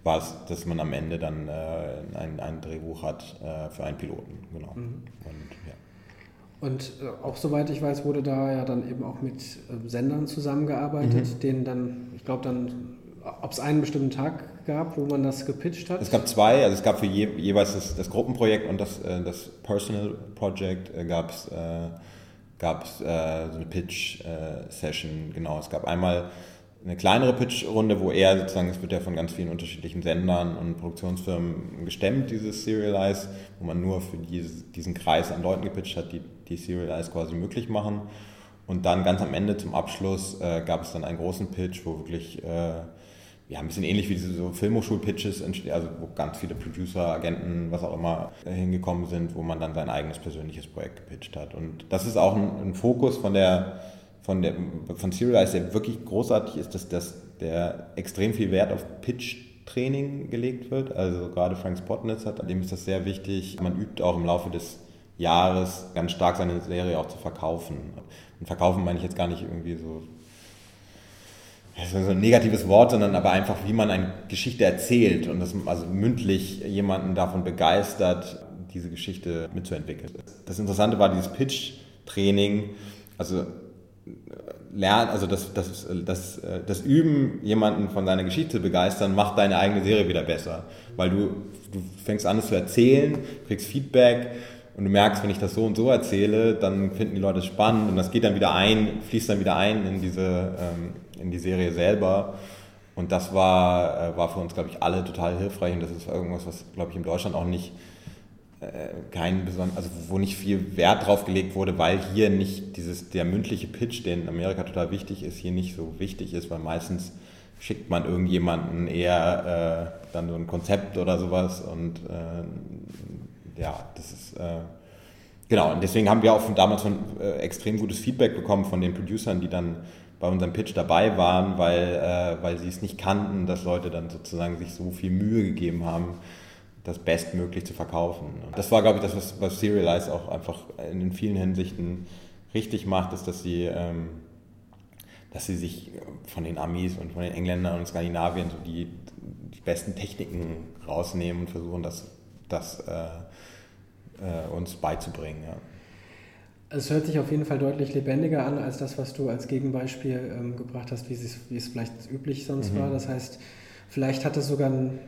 war es, dass man am Ende dann äh, ein, ein Drehbuch hat äh, für einen Piloten. Genau. Mhm. Und, ja. Und äh, auch soweit ich weiß, wurde da ja dann eben auch mit äh, Sendern zusammengearbeitet, mhm. denen dann, ich glaube dann, ob es einen bestimmten Tag gab, wo man das gepitcht hat? Es gab zwei, also es gab für je, jeweils das, das, Gruppenprojekt und das, äh, das Personal Project äh, gab es äh, gab's, äh, so eine Pitch-Session, genau. Es gab einmal eine kleinere Pitch-Runde, wo er sozusagen, es wird ja von ganz vielen unterschiedlichen Sendern und Produktionsfirmen gestemmt, dieses Serialize, wo man nur für dieses, diesen Kreis an Leuten gepitcht hat, die die Serialize quasi möglich machen. Und dann ganz am Ende zum Abschluss äh, gab es dann einen großen Pitch, wo wirklich, äh, ja, ein bisschen ähnlich wie diese so Filmhochschul-Pitches, also wo ganz viele Producer, Agenten, was auch immer äh, hingekommen sind, wo man dann sein eigenes persönliches Projekt gepitcht hat. Und das ist auch ein, ein Fokus von der von, der, von Serialize, der wirklich großartig ist, dass, dass der extrem viel Wert auf Pitch-Training gelegt wird. Also gerade Frank Spotnitz hat, dem ist das sehr wichtig. Man übt auch im Laufe des Jahres ganz stark seine Serie auch zu verkaufen. Und verkaufen meine ich jetzt gar nicht irgendwie so, so ein negatives Wort, sondern aber einfach, wie man eine Geschichte erzählt und das also mündlich jemanden davon begeistert, diese Geschichte mitzuentwickeln. Das Interessante war dieses Pitch-Training. Also lernen, also das, das, das, das Üben, jemanden von seiner Geschichte zu begeistern, macht deine eigene Serie wieder besser. Weil du, du fängst an, es zu erzählen, kriegst Feedback und du merkst, wenn ich das so und so erzähle, dann finden die Leute spannend und das geht dann wieder ein, fließt dann wieder ein in diese, ähm, in die Serie selber. Und das war, äh, war für uns, glaube ich, alle total hilfreich und das ist irgendwas, was, glaube ich, in Deutschland auch nicht kein besonders, also wo nicht viel Wert drauf gelegt wurde, weil hier nicht dieses, der mündliche Pitch, der in Amerika total wichtig ist, hier nicht so wichtig ist, weil meistens schickt man irgendjemanden eher äh, dann so ein Konzept oder sowas und äh, ja, das ist äh, genau. Und deswegen haben wir auch von damals schon äh, extrem gutes Feedback bekommen von den Producern, die dann bei unserem Pitch dabei waren, weil, äh, weil sie es nicht kannten, dass Leute dann sozusagen sich so viel Mühe gegeben haben, das bestmöglich zu verkaufen. Das war, glaube ich, das, was, was Serialize auch einfach in vielen Hinsichten richtig macht, ist, dass sie, ähm, dass sie sich von den Amis und von den Engländern und Skandinavien so die, die besten Techniken rausnehmen und versuchen, das, das äh, äh, uns beizubringen. Ja. Es hört sich auf jeden Fall deutlich lebendiger an als das, was du als Gegenbeispiel ähm, gebracht hast, wie es, wie es vielleicht üblich sonst mhm. war. Das heißt, vielleicht hat es sogar ein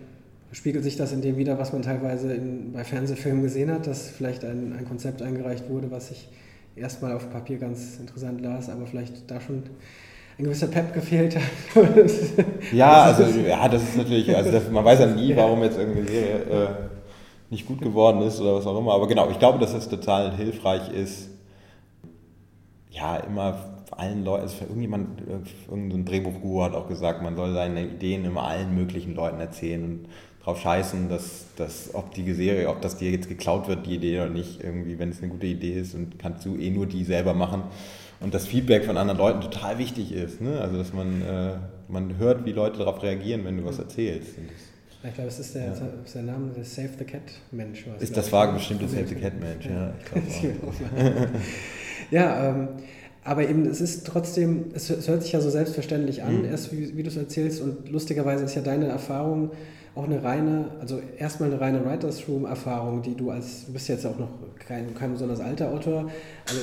spiegelt sich das in dem wieder, was man teilweise in, bei Fernsehfilmen gesehen hat, dass vielleicht ein, ein Konzept eingereicht wurde, was sich erstmal auf Papier ganz interessant las, aber vielleicht da schon ein gewisser Pep gefehlt hat. (laughs) ja, also ja, das ist natürlich, also das, man weiß ja nie, warum jetzt irgendwie Serie äh, nicht gut geworden ist oder was auch immer. Aber genau, ich glaube, dass es total hilfreich ist, ja, immer allen Leuten, also irgendjemand, äh, irgendein Drehbuchguru hat auch gesagt, man soll seine Ideen immer allen möglichen Leuten erzählen und drauf scheißen, dass, dass ob die Serie, ob das dir jetzt geklaut wird, die Idee oder nicht, irgendwie, wenn es eine gute Idee ist und kannst du eh nur die selber machen. Und das Feedback von anderen Leuten total wichtig ist. Ne? Also, dass man, äh, man hört, wie Leute darauf reagieren, wenn du was erzählst. Ich glaube, es ist der, ja. ist der Name der Save the Cat Mensch. Ist das war bestimmt der Save the Cat Mensch, ja. Ja, ja ähm, aber eben, es ist trotzdem, es, es, hört sich ja so selbstverständlich an, mhm. erst wie, wie du es erzählst. Und lustigerweise ist ja deine Erfahrung auch eine reine, also erstmal eine reine Writers Room Erfahrung, die du als, du bist jetzt auch noch kein, kein besonders alter Autor, also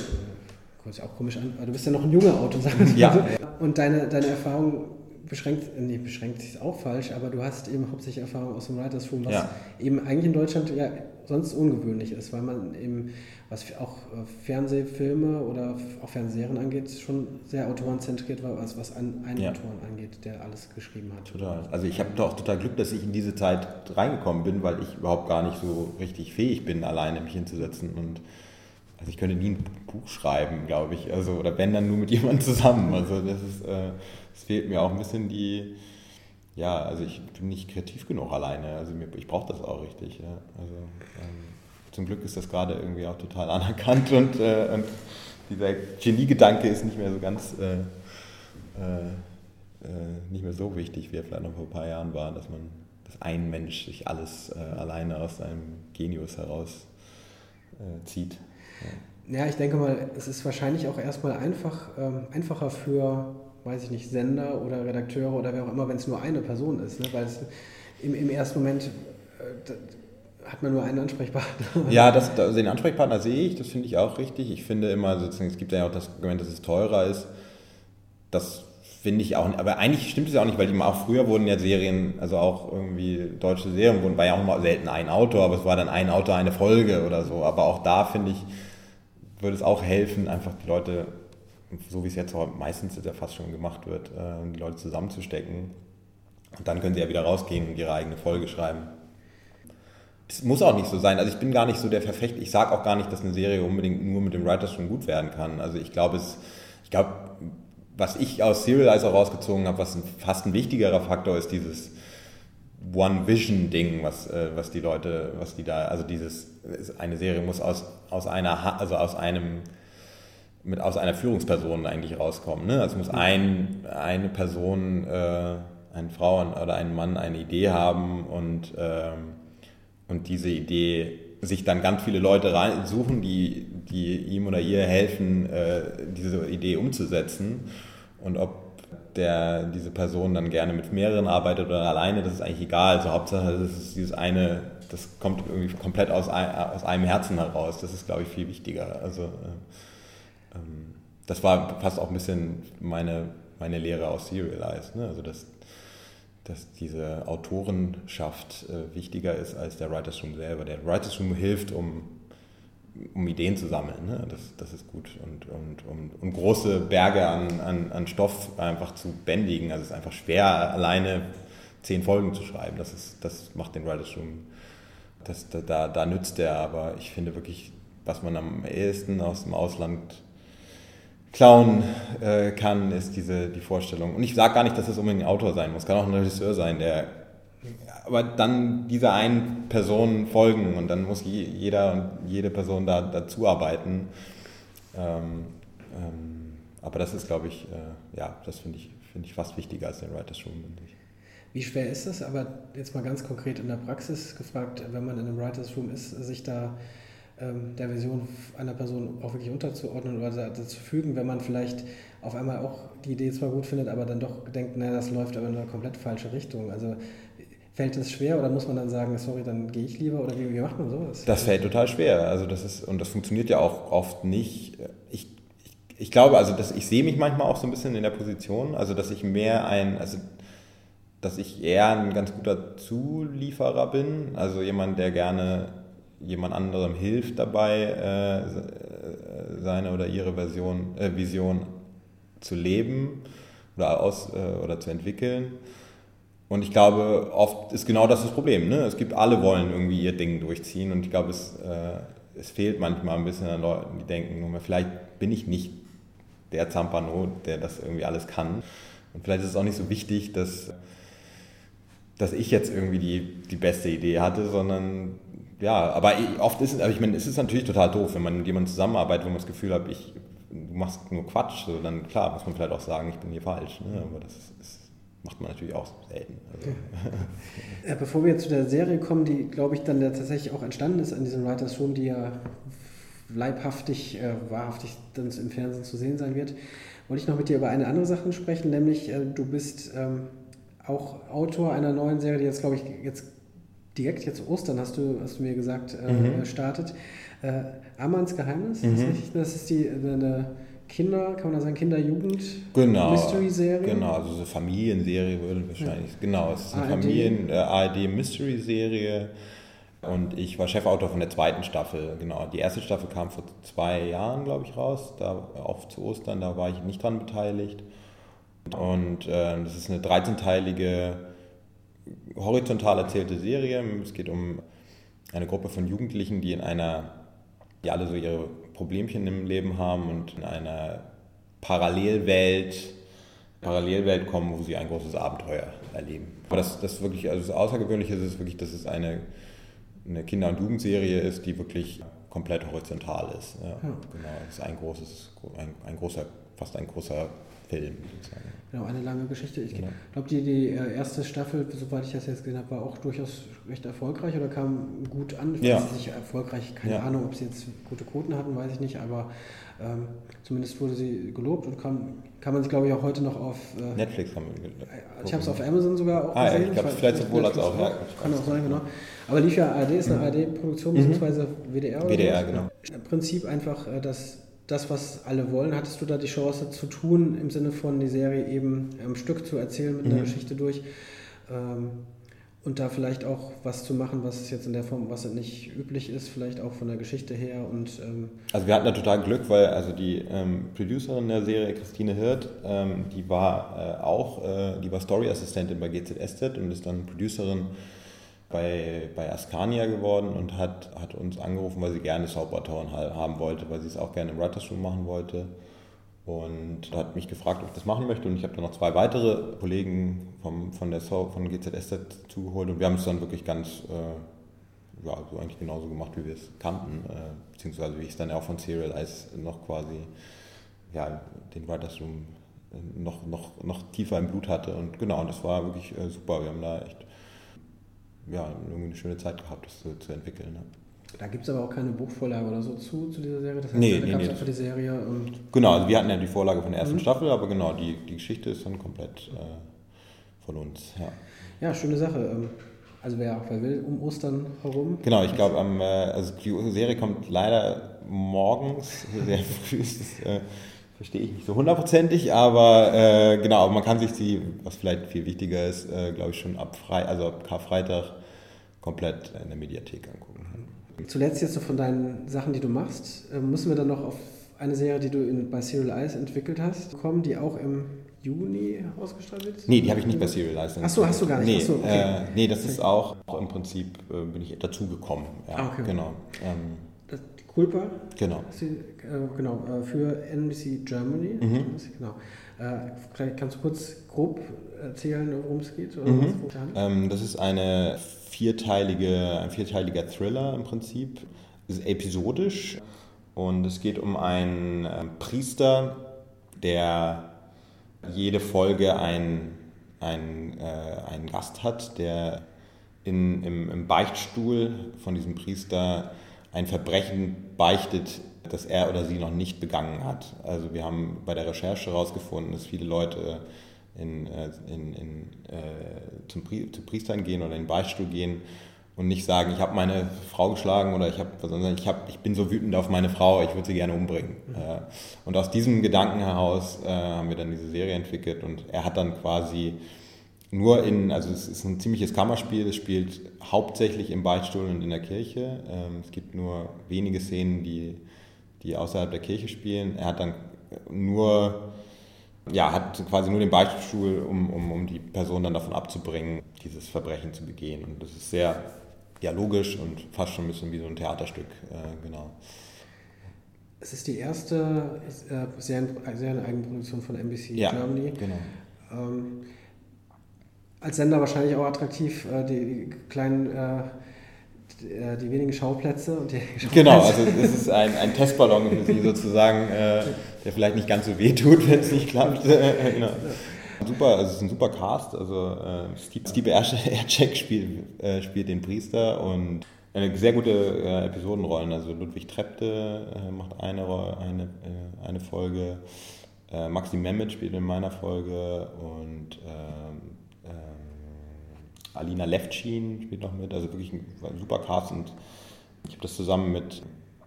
hört sich auch komisch an, aber du bist ja noch ein junger Autor, sagen wir ja. Und deine, deine Erfahrung beschränkt, nee, beschränkt sich auch falsch, aber du hast eben hauptsächlich Erfahrung aus dem Writers Room, was ja. eben eigentlich in Deutschland ja sonst ungewöhnlich ist, weil man eben, was auch äh, Fernsehfilme oder auch Fernsehserien angeht, schon sehr autorenzentriert war, was, was einen ja. Autoren angeht, der alles geschrieben hat. Total. Also ich habe doch total Glück, dass ich in diese Zeit reingekommen bin, weil ich überhaupt gar nicht so richtig fähig bin, alleine mich hinzusetzen und also ich könnte nie ein Buch schreiben, glaube ich. Also, oder wenn dann nur mit (laughs) jemandem zusammen. Also das ist, äh, es fehlt mir auch ein bisschen die, ja, also ich bin nicht kreativ genug alleine. Also mir, ich brauche das auch richtig. Ja. Also ähm, zum Glück ist das gerade irgendwie auch total (laughs) anerkannt und, äh, und dieser Geniegedanke ist nicht mehr so ganz äh, äh, äh, nicht mehr so wichtig, wie er vielleicht noch vor ein paar Jahren war, dass man, dass ein Mensch sich alles äh, alleine aus seinem Genius heraus äh, zieht. Ja. ja. ich denke mal, es ist wahrscheinlich auch erstmal einfach, ähm, einfacher für weiß ich nicht, Sender oder Redakteure oder wer auch immer, wenn es nur eine Person ist. Ne? Weil es im, im ersten Moment äh, hat man nur einen Ansprechpartner. Ja, das, also den Ansprechpartner sehe ich, das finde ich auch richtig. Ich finde immer, sozusagen, es gibt ja auch das Argument, dass es teurer ist. Das finde ich auch nicht. Aber eigentlich stimmt es ja auch nicht, weil die auch früher wurden ja Serien, also auch irgendwie deutsche Serien wurden, war ja auch mal selten ein Autor, aber es war dann ein Autor, eine Folge oder so. Aber auch da finde ich, würde es auch helfen, einfach die Leute, so wie es jetzt meistens ja fast schon gemacht wird, äh, die Leute zusammenzustecken. Und dann können sie ja wieder rausgehen und ihre eigene Folge schreiben. Es muss auch nicht so sein. Also ich bin gar nicht so der Verfecht. Ich sage auch gar nicht, dass eine Serie unbedingt nur mit dem Writers schon gut werden kann. Also ich glaube, es, ich glaube, was ich aus Serializer rausgezogen habe, was fast ein wichtigerer Faktor ist, dieses One Vision Ding, was, äh, was die Leute, was die da, also dieses, eine Serie muss aus, aus einer, also aus einem, mit, aus einer Führungsperson eigentlich rauskommen. Ne? Also muss ein, eine Person, äh, eine Frau oder ein Mann eine Idee haben und ähm, und diese Idee sich dann ganz viele Leute suchen, die, die ihm oder ihr helfen, äh, diese Idee umzusetzen. Und ob der, diese Person dann gerne mit mehreren arbeitet oder alleine, das ist eigentlich egal. Also Hauptsache, das ist dieses eine, das kommt irgendwie komplett aus, aus einem Herzen heraus. Das ist, glaube ich, viel wichtiger. Also äh, das war fast auch ein bisschen meine, meine Lehre aus Serialized. Ne? Also das, dass diese Autorenschaft äh, wichtiger ist als der Writers Room selber. Der Writers Room hilft, um, um Ideen zu sammeln. Ne? Das, das ist gut. Und, und um, um große Berge an, an, an Stoff einfach zu bändigen. Also es ist einfach schwer, alleine zehn Folgen zu schreiben. Das, ist, das macht den Writers Room. Das, da, da nützt der, aber ich finde wirklich, was man am ehesten aus dem Ausland klauen äh, kann, ist diese, die Vorstellung. Und ich sage gar nicht, dass es unbedingt ein Autor sein muss, kann auch ein Regisseur sein, der aber dann dieser einen Person folgen und dann muss jeder und jede Person da dazu arbeiten. Ähm, ähm, aber das ist, glaube ich, äh, ja, das finde ich, find ich fast wichtiger als den Writers Room. Wie schwer ist es, aber jetzt mal ganz konkret in der Praxis gefragt, wenn man in einem Writers Room ist, sich da der Version einer Person auch wirklich unterzuordnen oder dazu fügen, wenn man vielleicht auf einmal auch die Idee zwar gut findet, aber dann doch denkt, naja, das läuft aber in eine komplett falsche Richtung. Also fällt es schwer oder muss man dann sagen, sorry, dann gehe ich lieber oder wie, wie, macht man sowas? Das fällt total schwer. Also das ist, und das funktioniert ja auch oft nicht. Ich, ich, ich glaube, also dass ich sehe mich manchmal auch so ein bisschen in der Position, also dass ich mehr ein, also dass ich eher ein ganz guter Zulieferer bin, also jemand, der gerne jemand anderem hilft dabei, äh, seine oder ihre Version, äh, Vision zu leben oder, aus, äh, oder zu entwickeln. Und ich glaube, oft ist genau das das Problem. Ne? Es gibt alle wollen irgendwie ihr Ding durchziehen und ich glaube, es, äh, es fehlt manchmal ein bisschen an Leuten, die denken, vielleicht bin ich nicht der Zampano, der das irgendwie alles kann. Und vielleicht ist es auch nicht so wichtig, dass, dass ich jetzt irgendwie die, die beste Idee hatte, sondern ja, aber oft ist es, aber ich meine, es ist natürlich total doof, wenn man mit jemandem zusammenarbeitet, wo man das Gefühl hat, ich, du machst nur Quatsch, so, dann klar, muss man vielleicht auch sagen, ich bin hier falsch. Ne? Aber das ist, macht man natürlich auch selten. Also. Ja, (laughs) bevor wir jetzt zu der Serie kommen, die, glaube ich, dann tatsächlich auch entstanden ist an diesem Writers Room, die ja leibhaftig, äh, wahrhaftig dann im Fernsehen zu sehen sein wird, wollte ich noch mit dir über eine andere Sache sprechen, nämlich äh, du bist ähm, auch Autor einer neuen Serie, die jetzt, glaube ich, jetzt direkt jetzt Ostern, hast du, hast du mir gesagt, äh, mhm. startet. Äh, Amans Geheimnis, mhm. ist das ist die eine Kinder, kann man da sagen, Kinder-Jugend genau, Mystery-Serie? Genau, also so Familienserie würde wahrscheinlich. Ja. Genau, es ist eine Familien, äh, ARD-Mystery-Serie. Und ich war Chefautor von der zweiten Staffel, genau. Die erste Staffel kam vor zwei Jahren, glaube ich, raus, da auch zu Ostern, da war ich nicht dran beteiligt. Und äh, das ist eine 13-teilige horizontal erzählte Serie. Es geht um eine Gruppe von Jugendlichen, die in einer, die alle so ihre Problemchen im Leben haben und in einer Parallelwelt, Parallelwelt kommen, wo sie ein großes Abenteuer erleben. Aber das, das wirklich, also das Außergewöhnliche ist wirklich, dass es eine, eine Kinder- und Jugendserie ist, die wirklich komplett horizontal ist. Ja, ja. Genau, es ist ein großes, ein, ein großer, fast ein großer Film. Sozusagen. Genau, eine lange Geschichte. Ich genau. glaube, die, die äh, erste Staffel, soweit ich das jetzt gesehen habe, war auch durchaus recht erfolgreich oder kam gut an. Ich ja. weiß nicht erfolgreich, keine ja. Ahnung, ob sie jetzt gute Quoten hatten, weiß ich nicht, aber ähm, zumindest wurde sie gelobt und kam, kann man sich, glaube ich, auch heute noch auf. Äh, Netflix haben wir äh, Ich habe es auf Amazon sogar auch ah, gesehen. Ja, ich glaube, vielleicht sowohl als auch. Ja, kann auch sein, genau. Aber lief ja ARD, ist eine mhm. ARD-Produktion, beziehungsweise WDR. WDR, genau. Im Prinzip einfach, äh, dass das, was alle wollen? Hattest du da die Chance zu tun, im Sinne von die Serie eben am Stück zu erzählen mit mhm. einer Geschichte durch? Ähm, und da vielleicht auch was zu machen, was jetzt in der Form, was nicht üblich ist, vielleicht auch von der Geschichte her. Und, ähm also wir hatten da total Glück, weil also die ähm, Producerin der Serie, Christine Hirt, ähm, die war äh, auch, äh, die war Story-Assistentin bei GZSZ und ist dann Producerin bei, bei Ascania geworden und hat, hat uns angerufen, weil sie gerne Soap-Autoren haben wollte, weil sie es auch gerne im Writers Room machen wollte. Und hat mich gefragt, ob ich das machen möchte. Und ich habe dann noch zwei weitere Kollegen vom, von der Soap, von GZSZ zugeholt. Und wir haben es dann wirklich ganz, äh, ja, so eigentlich genauso gemacht, wie wir es kannten. Äh, beziehungsweise wie ich es dann auch von Serial Eyes noch quasi, ja, den Writers Room äh, noch, noch, noch tiefer im Blut hatte. Und genau, das war wirklich äh, super. Wir haben da echt ja, irgendwie eine schöne Zeit gehabt, das zu, zu entwickeln. Ne? Da gibt es aber auch keine Buchvorlage oder so zu, zu dieser Serie. Das heißt, nee, da nee, gab es nee. einfach die Serie. Und genau, also wir hatten ja die Vorlage von der ersten mhm. Staffel, aber genau, die, die Geschichte ist dann komplett äh, von uns. Ja. ja, schöne Sache. Ähm, also wer auch wer will, um Ostern herum. Genau, ich glaube, äh, also die Serie kommt leider morgens, (laughs) sehr früh. Das, äh, verstehe ich nicht so hundertprozentig, aber äh, genau, man kann sich sie, was vielleicht viel wichtiger ist, äh, glaube ich schon ab Frei, also ab Karfreitag komplett in der Mediathek angucken. Zuletzt jetzt so von deinen Sachen, die du machst, äh, müssen wir dann noch auf eine Serie, die du in, bei Serial Eyes entwickelt hast, kommen, die auch im Juni ausgestrahlt wird? Nee, die habe ich nicht bei Serial Eyes. Achso, hast du gar nicht? Nee, Achso, okay. äh, nee das ist auch, im Prinzip äh, bin ich dazugekommen. Ja, ah, okay. Genau. Ähm, das, die Culpa? Genau. Sie, äh, genau, äh, für NBC Germany. Mhm. Genau. Äh, vielleicht kannst du kurz grob erzählen, worum es geht? Mhm. Ähm, das ist eine vierteilige, ein vierteiliger Thriller im Prinzip. Es ist episodisch und es geht um einen äh, Priester, der jede Folge einen, einen, äh, einen Gast hat, der in, im, im Beichtstuhl von diesem Priester ein Verbrechen beichtet, das er oder sie noch nicht begangen hat. Also wir haben bei der Recherche herausgefunden, dass viele Leute in, äh, in, in, äh, zum, Pri zu Priestern gehen oder in den Beichtstuhl gehen und nicht sagen, ich habe meine Frau geschlagen oder ich, hab, sondern ich, hab, ich bin so wütend auf meine Frau, ich würde sie gerne umbringen. Mhm. Äh, und aus diesem Gedanken heraus äh, haben wir dann diese Serie entwickelt und er hat dann quasi nur in, also es ist ein ziemliches Kammerspiel, es spielt hauptsächlich im Beichtstuhl und in der Kirche. Ähm, es gibt nur wenige Szenen, die, die außerhalb der Kirche spielen. Er hat dann nur ja, hat quasi nur den Beichtstuhl, um, um, um die Person dann davon abzubringen, dieses Verbrechen zu begehen. Und das ist sehr dialogisch und fast schon ein bisschen wie so ein Theaterstück, äh, genau. Es ist die erste äh, Serien-Eigenproduktion von NBC ja, Germany. Genau. Ähm, als Sender wahrscheinlich auch attraktiv, äh, die, kleinen äh, äh, die wenigen Schauplätze und die (laughs) Schauplätze. Genau, also es ist ein, ein Testballon für Sie sozusagen, der vielleicht nicht ganz so weh tut, wenn es nicht klappt. genau. Super, also es ist ein super Cast. Also Steve, Steve (laughs) Ercek spielt, spielt den Priester und eine sehr gute äh, Episodenrollen. Also Ludwig Trepte äh, macht eine, eine, äh, eine Folge, Maxi Mehmet spielt in meiner Folge und ähm, Alina Levchin spielt noch mit, also wirklich ein, super Cast und ich habe das zusammen mit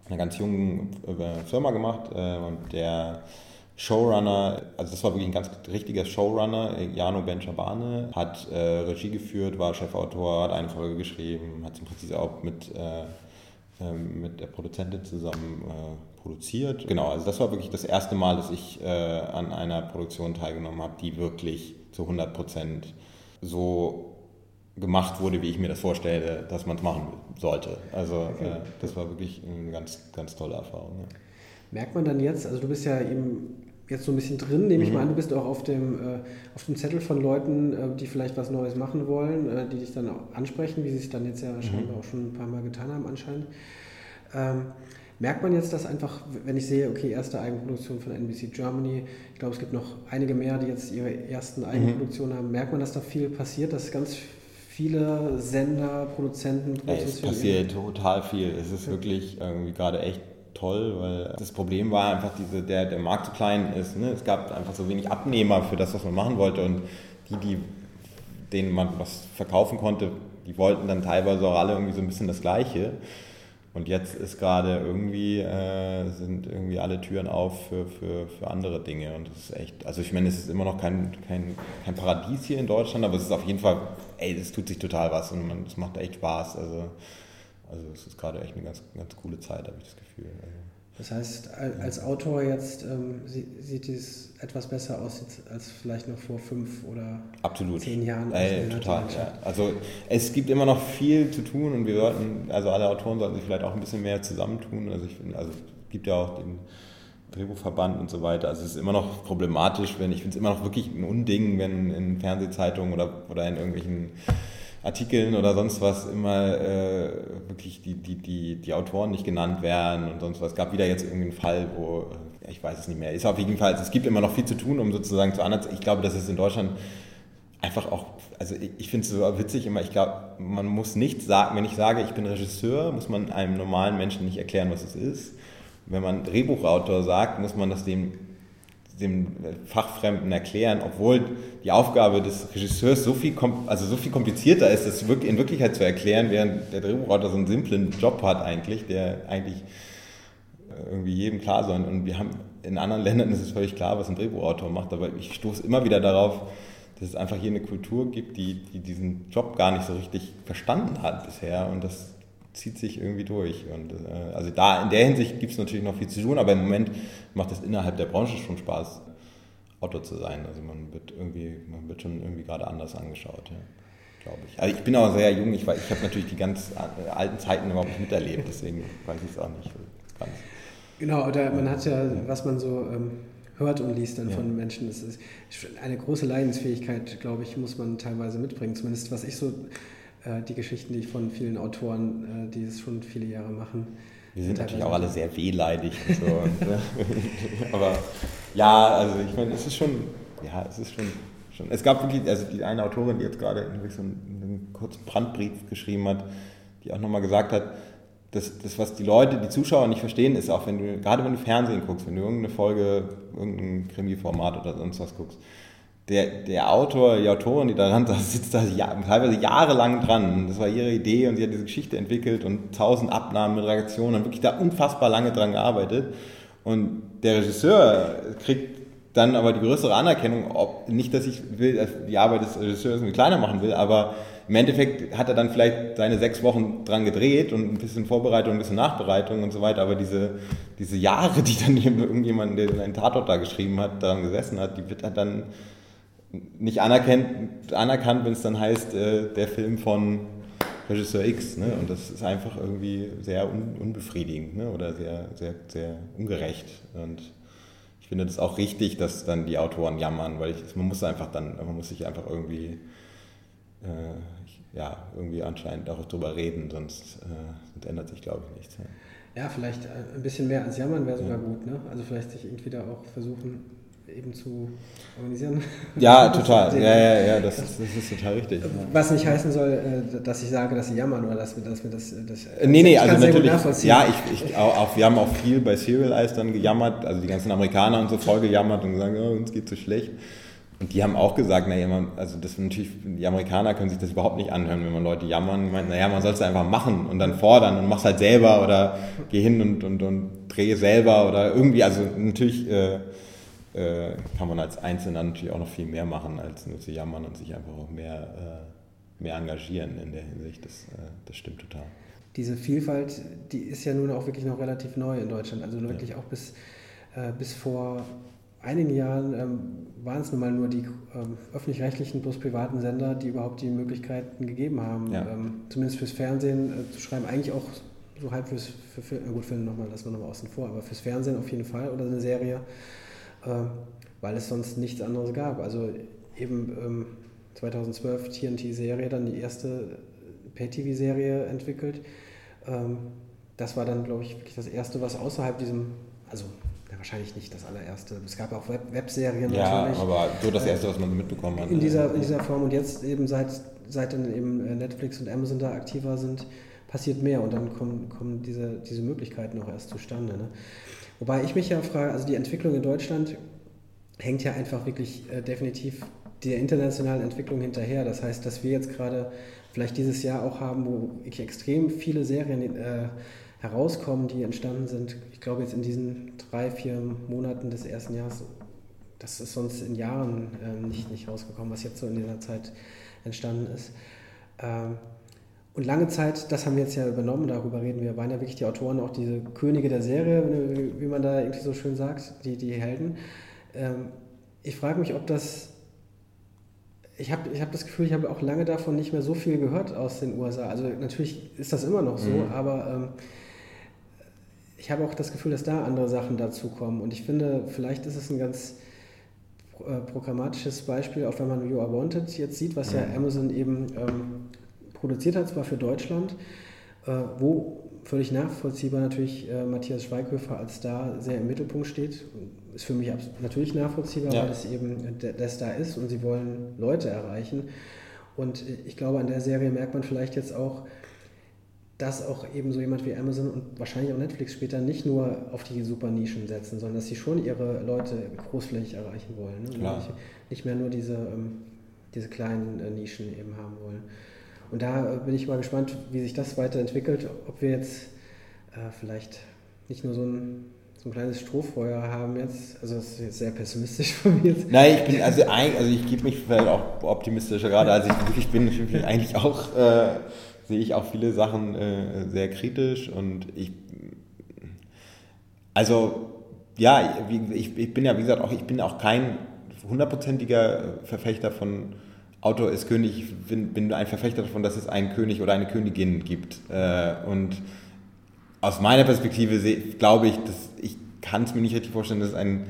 einer ganz jungen äh, Firma gemacht äh, und der Showrunner, also das war wirklich ein ganz richtiger Showrunner, Jano Benchabane, hat äh, Regie geführt, war Chefautor, hat eine Folge geschrieben, hat im Prinzip auch mit, äh, ähm, mit der Produzentin zusammen äh, produziert. Genau, also das war wirklich das erste Mal, dass ich äh, an einer Produktion teilgenommen habe, die wirklich zu 100 Prozent so gemacht wurde, wie ich mir das vorstelle, dass man es machen sollte. Also okay. äh, das war wirklich eine ganz, ganz tolle Erfahrung. Ja. Merkt man dann jetzt, also du bist ja eben jetzt so ein bisschen drin, nehme mhm. ich mal an, du bist auch auf dem, äh, auf dem Zettel von Leuten, äh, die vielleicht was Neues machen wollen, äh, die dich dann auch ansprechen, wie sie es dann jetzt ja mhm. scheinbar auch schon ein paar Mal getan haben anscheinend. Ähm, merkt man jetzt, dass einfach, wenn ich sehe, okay, erste Eigenproduktion von NBC Germany, ich glaube, es gibt noch einige mehr, die jetzt ihre ersten mhm. Eigenproduktionen mhm. haben, merkt man, dass da viel passiert, dass ganz viele Sender, Produzenten, Es passiert total viel. Es ist wirklich irgendwie gerade echt toll, weil das Problem war einfach, diese, der, der Markt zu klein ist. Ne? Es gab einfach so wenig Abnehmer für das, was man machen wollte und die, die denen man was verkaufen konnte, die wollten dann teilweise auch alle irgendwie so ein bisschen das Gleiche. Und jetzt ist gerade irgendwie, äh, sind irgendwie alle Türen auf für, für, für andere Dinge. Und das ist echt, also ich meine, es ist immer noch kein, kein, kein Paradies hier in Deutschland, aber es ist auf jeden Fall, ey, es tut sich total was und es macht echt Spaß. Also, also es ist gerade echt eine ganz, ganz coole Zeit, habe ich das Gefühl. Also. Das heißt, als Autor jetzt ähm, sieht es etwas besser aus als vielleicht noch vor fünf oder Absolut. zehn Jahren. Ey, total, ja. Also es gibt immer noch viel zu tun und wir sollten, also alle Autoren sollten sich vielleicht auch ein bisschen mehr zusammentun. Also ich finde, also es gibt ja auch den Drehbuchverband und so weiter. Also es ist immer noch problematisch, wenn ich finde es immer noch wirklich ein Unding, wenn in Fernsehzeitungen oder, oder in irgendwelchen Artikeln oder sonst was immer äh, wirklich die, die, die, die Autoren nicht genannt werden und sonst was. Es gab wieder jetzt irgendeinen Fall, wo, ja, ich weiß es nicht mehr, ist auf jeden Fall, es gibt immer noch viel zu tun, um sozusagen zu anderen, ich glaube, dass es in Deutschland einfach auch, also ich, ich finde es so witzig immer, ich glaube, man muss nicht sagen, wenn ich sage, ich bin Regisseur, muss man einem normalen Menschen nicht erklären, was es ist. Wenn man Drehbuchautor sagt, muss man das dem dem Fachfremden erklären, obwohl die Aufgabe des Regisseurs so viel, also so viel komplizierter ist, das in Wirklichkeit zu erklären, während der Drehbuchautor so einen simplen Job hat eigentlich, der eigentlich äh, irgendwie jedem klar sein. Und wir haben in anderen Ländern ist es völlig klar, was ein Drehbuchautor macht, aber ich stoße immer wieder darauf, dass es einfach hier eine Kultur gibt, die, die diesen Job gar nicht so richtig verstanden hat bisher und das zieht sich irgendwie durch. Und äh, also da in der Hinsicht gibt es natürlich noch viel zu tun, aber im Moment macht es innerhalb der Branche schon Spaß, Autor zu sein. Also man wird irgendwie, man wird schon irgendwie gerade anders angeschaut, ja, glaube ich. Also ich bin auch sehr jung, ich, ich habe natürlich die ganz alten Zeiten überhaupt nicht miterlebt, deswegen weiß ich es auch nicht ganz. Genau, oder man hat ja, was man so ähm, hört und liest dann ja. von Menschen, das ist eine große Leidensfähigkeit, glaube ich, muss man teilweise mitbringen. Zumindest was ich so äh, die Geschichten, die ich von vielen Autoren, äh, die es schon viele Jahre machen. Wir sind natürlich auch alle sehr wehleidig und so. (laughs) und, äh, (laughs) aber ja, also ich meine, es ist schon, ja, es ist schon, schon. Es gab wirklich, also die eine Autorin, die jetzt gerade so einen, einen kurzen Brandbrief geschrieben hat, die auch nochmal gesagt hat, das, das, was die Leute, die Zuschauer nicht verstehen, ist auch, wenn du, gerade wenn du Fernsehen guckst, wenn du irgendeine Folge, irgendein Krimi-Format oder sonst was guckst, der, der Autor, die Autorin, die daran saß, sitzt da ja, teilweise jahrelang dran. Das war ihre Idee und sie hat diese Geschichte entwickelt und tausend Abnahmen mit Reaktionen und wirklich da unfassbar lange dran gearbeitet. Und der Regisseur kriegt dann aber die größere Anerkennung, ob, nicht, dass ich will, dass die Arbeit des Regisseurs irgendwie kleiner machen will, aber im Endeffekt hat er dann vielleicht seine sechs Wochen dran gedreht und ein bisschen Vorbereitung, ein bisschen Nachbereitung und so weiter, aber diese, diese Jahre, die dann (laughs) irgendjemand, der einen Tatort da geschrieben hat, daran gesessen hat, die wird dann nicht anerkannt, anerkannt wenn es dann heißt, äh, der Film von Regisseur X. Ne? Und das ist einfach irgendwie sehr un, unbefriedigend ne? oder sehr, sehr, sehr ungerecht. Und ich finde das auch richtig, dass dann die Autoren jammern, weil ich, man muss einfach dann, man muss sich einfach irgendwie, äh, ja, irgendwie anscheinend auch drüber reden, sonst, äh, sonst ändert sich, glaube ich, nichts. Ja. ja vielleicht äh, ein bisschen mehr als jammern wäre sogar ja. gut. Ne? Also vielleicht sich irgendwie da auch versuchen, eben zu organisieren. Ja, (laughs) total. Ja, ja, ja, das, das, ist total richtig. Was nicht heißen soll, äh, dass ich sage, dass sie jammern oder dass wir, dass wir das. das äh, nee, nee, also natürlich. Ja, ich, ich, auch, wir haben auch viel bei Serial Eyes dann gejammert, also die ganzen Amerikaner und so voll gejammert und gesagt, oh, uns geht so schlecht. Und die haben auch gesagt, naja, man, also das natürlich, die Amerikaner können sich das überhaupt nicht anhören, wenn man Leute jammern. Meint, naja, man soll es einfach machen und dann fordern und mach's halt selber oder geh hin und, und, und drehe selber oder irgendwie, also natürlich. Äh, äh, kann man als Einzelner natürlich auch noch viel mehr machen, als nur zu jammern und sich einfach auch mehr, äh, mehr engagieren in der Hinsicht. Das, äh, das stimmt total. Diese Vielfalt, die ist ja nun auch wirklich noch relativ neu in Deutschland. Also wirklich ja. auch bis, äh, bis vor einigen Jahren ähm, waren es nun mal nur die ähm, öffentlich-rechtlichen plus privaten Sender, die überhaupt die Möglichkeiten gegeben haben, ja. ähm, zumindest fürs Fernsehen äh, zu schreiben. Eigentlich auch so halb fürs, für, für, gut, Film nochmal, lassen wir nochmal außen vor, aber fürs Fernsehen auf jeden Fall oder eine Serie. Ähm, weil es sonst nichts anderes gab. Also eben 2012 TNT-Serie, dann die erste Pay-TV-Serie entwickelt. Ähm, das war dann, glaube ich, wirklich das erste, was außerhalb diesem, also ja, wahrscheinlich nicht das allererste. Es gab auch Web Webserien ja, natürlich. Ja, aber so das erste, was man mitbekommen hat. In dieser, in dieser Form und jetzt eben seit, seit dann eben äh, Netflix und Amazon da aktiver sind, passiert mehr und dann kommen, kommen diese, diese Möglichkeiten auch erst zustande. Ne? Wobei ich mich ja frage, also die Entwicklung in Deutschland hängt ja einfach wirklich äh, definitiv der internationalen Entwicklung hinterher. Das heißt, dass wir jetzt gerade vielleicht dieses Jahr auch haben, wo extrem viele Serien äh, herauskommen, die entstanden sind. Ich glaube jetzt in diesen drei, vier Monaten des ersten Jahres, das ist sonst in Jahren ähm, nicht, nicht rausgekommen, was jetzt so in dieser Zeit entstanden ist. Ähm, und lange Zeit, das haben wir jetzt ja übernommen, darüber reden wir, waren ja wirklich die Autoren auch diese Könige der Serie, wie man da irgendwie so schön sagt, die, die Helden. Ähm, ich frage mich, ob das ich habe ich hab das Gefühl, ich habe auch lange davon nicht mehr so viel gehört aus den USA. Also natürlich ist das immer noch so, mhm. aber ähm, ich habe auch das Gefühl, dass da andere Sachen dazukommen. Und ich finde, vielleicht ist es ein ganz äh, programmatisches Beispiel, auch wenn man You Are Wanted jetzt sieht, was ja mhm. Amazon eben ähm, produziert hat, zwar für Deutschland, äh, wo völlig nachvollziehbar natürlich äh, Matthias Schweighöfer als Star sehr im Mittelpunkt steht. Ist für mich natürlich nachvollziehbar, ja. weil es eben der, Star ist und sie wollen Leute erreichen. Und ich glaube, an der Serie merkt man vielleicht jetzt auch, dass auch eben so jemand wie Amazon und wahrscheinlich auch Netflix später nicht nur auf die super Nischen setzen, sondern dass sie schon ihre Leute großflächig erreichen wollen. Ne? Nicht, nicht, mehr nur diese, ähm, diese kleinen äh, Nischen eben haben wollen. Und da bin ich mal gespannt, wie sich das weiterentwickelt, ob wir jetzt äh, vielleicht nicht nur so ein, so ein kleines Strohfeuer haben jetzt. Also das ist jetzt sehr pessimistisch von mir. Nein, ich bin, also, also ich gebe mich vielleicht auch optimistischer gerade, als ich wirklich bin. Ich bin eigentlich auch, äh, sehe ich auch viele Sachen äh, sehr kritisch und ich, also ja, ich, ich bin ja, wie gesagt, auch, ich bin auch kein hundertprozentiger Verfechter von Autor ist König, ich bin, bin ein Verfechter davon, dass es einen König oder eine Königin gibt. Äh, und aus meiner Perspektive glaube ich, dass ich kann es mir nicht richtig vorstellen, dass ein,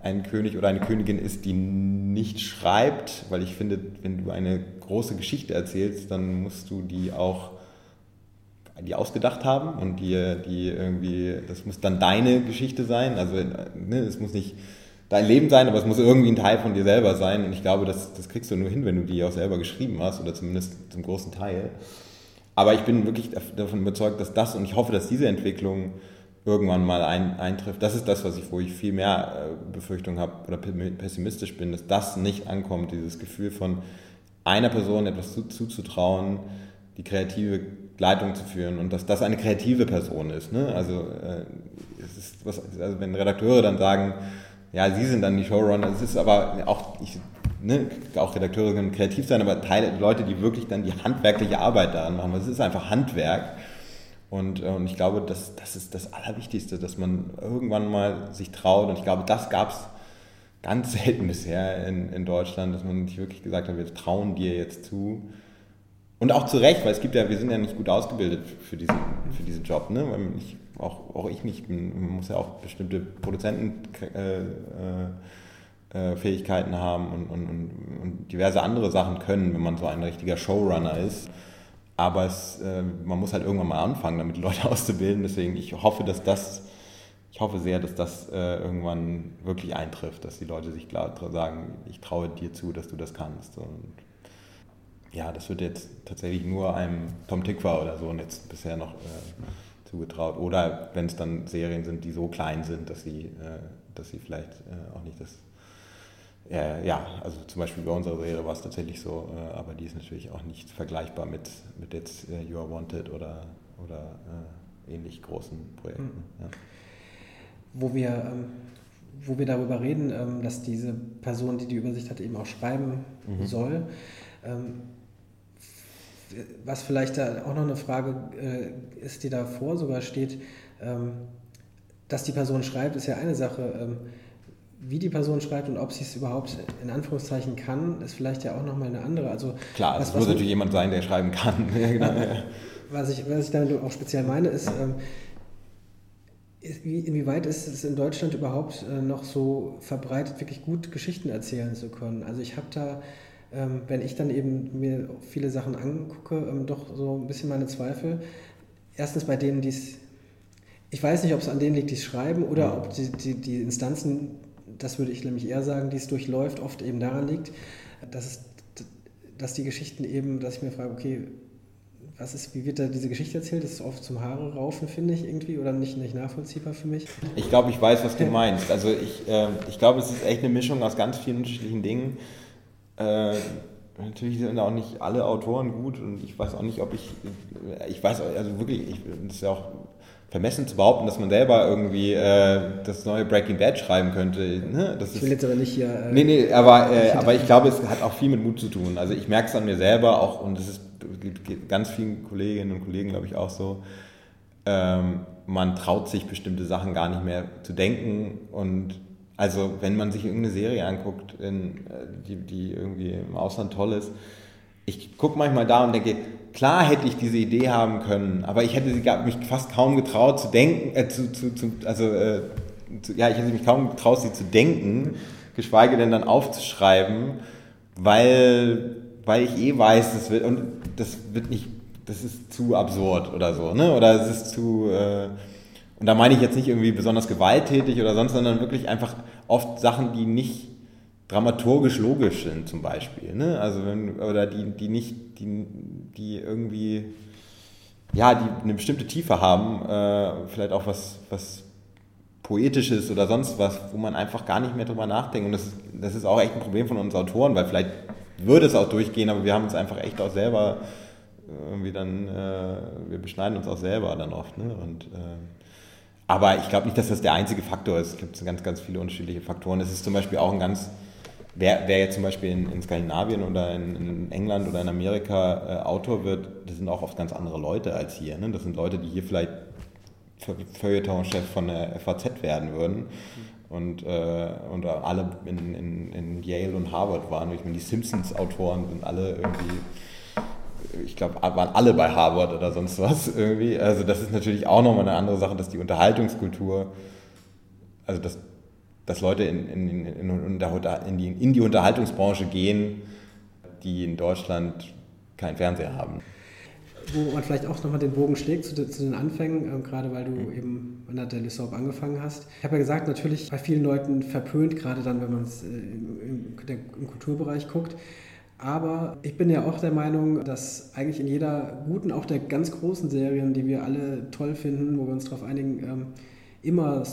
ein König oder eine Königin ist, die nicht schreibt, weil ich finde, wenn du eine große Geschichte erzählst, dann musst du die auch die ausgedacht haben und die, die irgendwie, das muss dann deine Geschichte sein. Also ne, es muss nicht dein Leben sein, aber es muss irgendwie ein Teil von dir selber sein. Und ich glaube, das, das kriegst du nur hin, wenn du die auch selber geschrieben hast, oder zumindest zum großen Teil. Aber ich bin wirklich davon überzeugt, dass das, und ich hoffe, dass diese Entwicklung irgendwann mal ein, eintrifft. Das ist das, was ich, wo ich viel mehr äh, Befürchtung habe oder pessimistisch bin, dass das nicht ankommt, dieses Gefühl von einer Person etwas zu, zuzutrauen, die kreative Leitung zu führen und dass das eine kreative Person ist. Ne? Also, äh, es ist was, also wenn Redakteure dann sagen, ja, sie sind dann die Showrunner. Es ist aber auch, ich, ne, auch Redakteure können kreativ sein, aber Teile, Leute, die wirklich dann die handwerkliche Arbeit daran machen. Es ist einfach Handwerk. Und, äh, und ich glaube, das, das ist das Allerwichtigste, dass man irgendwann mal sich traut. Und ich glaube, das gab es ganz selten bisher in, in Deutschland, dass man nicht wirklich gesagt hat, wir trauen dir jetzt zu. Und auch zu Recht, weil es gibt ja, wir sind ja nicht gut ausgebildet für diesen, für diesen Job. Ne? Weil ich auch, auch ich nicht, man muss ja auch bestimmte Produzentenfähigkeiten äh, äh, haben und, und, und, diverse andere Sachen können, wenn man so ein richtiger Showrunner ist. Aber es, äh, man muss halt irgendwann mal anfangen, damit Leute (laughs) auszubilden. Deswegen, ich hoffe, dass das, ich hoffe sehr, dass das äh, irgendwann wirklich eintrifft, dass die Leute sich klar sagen, ich traue dir zu, dass du das kannst. Und ja, das wird jetzt tatsächlich nur einem Tom Tick war oder so und jetzt bisher noch äh, zugetraut. Oder wenn es dann Serien sind, die so klein sind, dass sie, äh, dass sie vielleicht äh, auch nicht das. Äh, ja, also zum Beispiel bei unserer Serie war es tatsächlich so, äh, aber die ist natürlich auch nicht vergleichbar mit, mit jetzt äh, You Are Wanted oder, oder äh, ähnlich großen Projekten. Mhm. Ja. Wo wir. Ähm wo wir darüber reden, ähm, dass diese Person, die die Übersicht hat, eben auch schreiben mhm. soll. Was vielleicht da auch noch eine Frage äh, ist, die davor sogar steht, ähm, dass die Person schreibt, ist ja eine Sache. Ähm, wie die Person schreibt und ob sie es überhaupt in Anführungszeichen kann, ist vielleicht ja auch nochmal eine andere. Also, Klar, es muss natürlich jemand sein, der schreiben kann. (laughs) genau, (laughs) was, ich, was ich damit auch speziell meine, ist, ähm, inwieweit ist es in Deutschland überhaupt äh, noch so verbreitet, wirklich gut Geschichten erzählen zu können? Also ich habe da ähm, wenn ich dann eben mir viele Sachen angucke, ähm, doch so ein bisschen meine Zweifel. Erstens bei denen, die es, ich weiß nicht, ob es an denen liegt, die es schreiben oder ja. ob die, die, die Instanzen, das würde ich nämlich eher sagen, die es durchläuft, oft eben daran liegt, dass, es, dass die Geschichten eben, dass ich mir frage, okay, was ist, wie wird da diese Geschichte erzählt? Das ist oft zum Haare raufen, finde ich irgendwie, oder nicht, nicht nachvollziehbar für mich. Ich glaube, ich weiß, was du meinst. Also ich, äh, ich glaube, es ist echt eine Mischung aus ganz vielen unterschiedlichen Dingen. Äh, natürlich sind auch nicht alle Autoren gut und ich weiß auch nicht, ob ich, ich weiß also wirklich, ich, das ist ja auch vermessen zu behaupten, dass man selber irgendwie äh, das neue Breaking Bad schreiben könnte. Ne? Das ich will jetzt aber nicht hier. Äh, nee, nee, aber, äh, aber ich glaube, es hat auch viel mit Mut zu tun. Also ich merke es an mir selber auch und es ist ganz vielen Kolleginnen und Kollegen, glaube ich, auch so. Ähm, man traut sich bestimmte Sachen gar nicht mehr zu denken und also wenn man sich irgendeine Serie anguckt, in, äh, die, die irgendwie im Ausland toll ist, ich gucke manchmal da und denke, klar hätte ich diese Idee haben können, aber ich hätte mich fast kaum getraut zu denken, äh, zu, zu, zu, also äh, ja, ich hätte mich kaum getraut, sie zu denken, geschweige denn dann aufzuschreiben, weil, weil ich eh weiß, das wird, und das wird nicht, das ist zu absurd oder so, ne? Oder es ist zu, äh, und da meine ich jetzt nicht irgendwie besonders gewalttätig oder sonst, sondern wirklich einfach oft Sachen, die nicht dramaturgisch logisch sind zum Beispiel. Ne? Also wenn, oder die, die nicht, die, die irgendwie, ja, die eine bestimmte Tiefe haben, äh, vielleicht auch was, was Poetisches oder sonst was, wo man einfach gar nicht mehr drüber nachdenkt. Und das das ist auch echt ein Problem von uns Autoren, weil vielleicht würde es auch durchgehen, aber wir haben uns einfach echt auch selber irgendwie dann, äh, wir beschneiden uns auch selber dann oft. Ne? Und äh, aber ich glaube nicht, dass das der einzige Faktor ist. Es gibt ganz, ganz viele unterschiedliche Faktoren. Es ist zum Beispiel auch ein ganz, wer, wer jetzt zum Beispiel in, in Skandinavien oder in, in, England oder in Amerika äh, Autor wird, das sind auch oft ganz andere Leute als hier. Ne? Das sind Leute, die hier vielleicht Feuilleton-Chef von der FAZ werden würden. Und, äh, und alle in, in, in Yale und Harvard waren. Ich meine, die Simpsons-Autoren sind alle irgendwie ich glaube, waren alle bei Harvard oder sonst was irgendwie. Also das ist natürlich auch nochmal eine andere Sache, dass die Unterhaltungskultur, also dass, dass Leute in, in, in, in, die, in die Unterhaltungsbranche gehen, die in Deutschland keinen Fernseher haben. Wo man vielleicht auch nochmal den Bogen schlägt zu, zu den Anfängen, äh, gerade weil du mhm. eben an der Soap angefangen hast. Ich habe ja gesagt, natürlich bei vielen Leuten verpönt, gerade dann, wenn man es äh, im, im Kulturbereich guckt. Aber ich bin ja auch der Meinung, dass eigentlich in jeder guten, auch der ganz großen Serien, die wir alle toll finden, wo wir uns darauf einigen, ähm, immer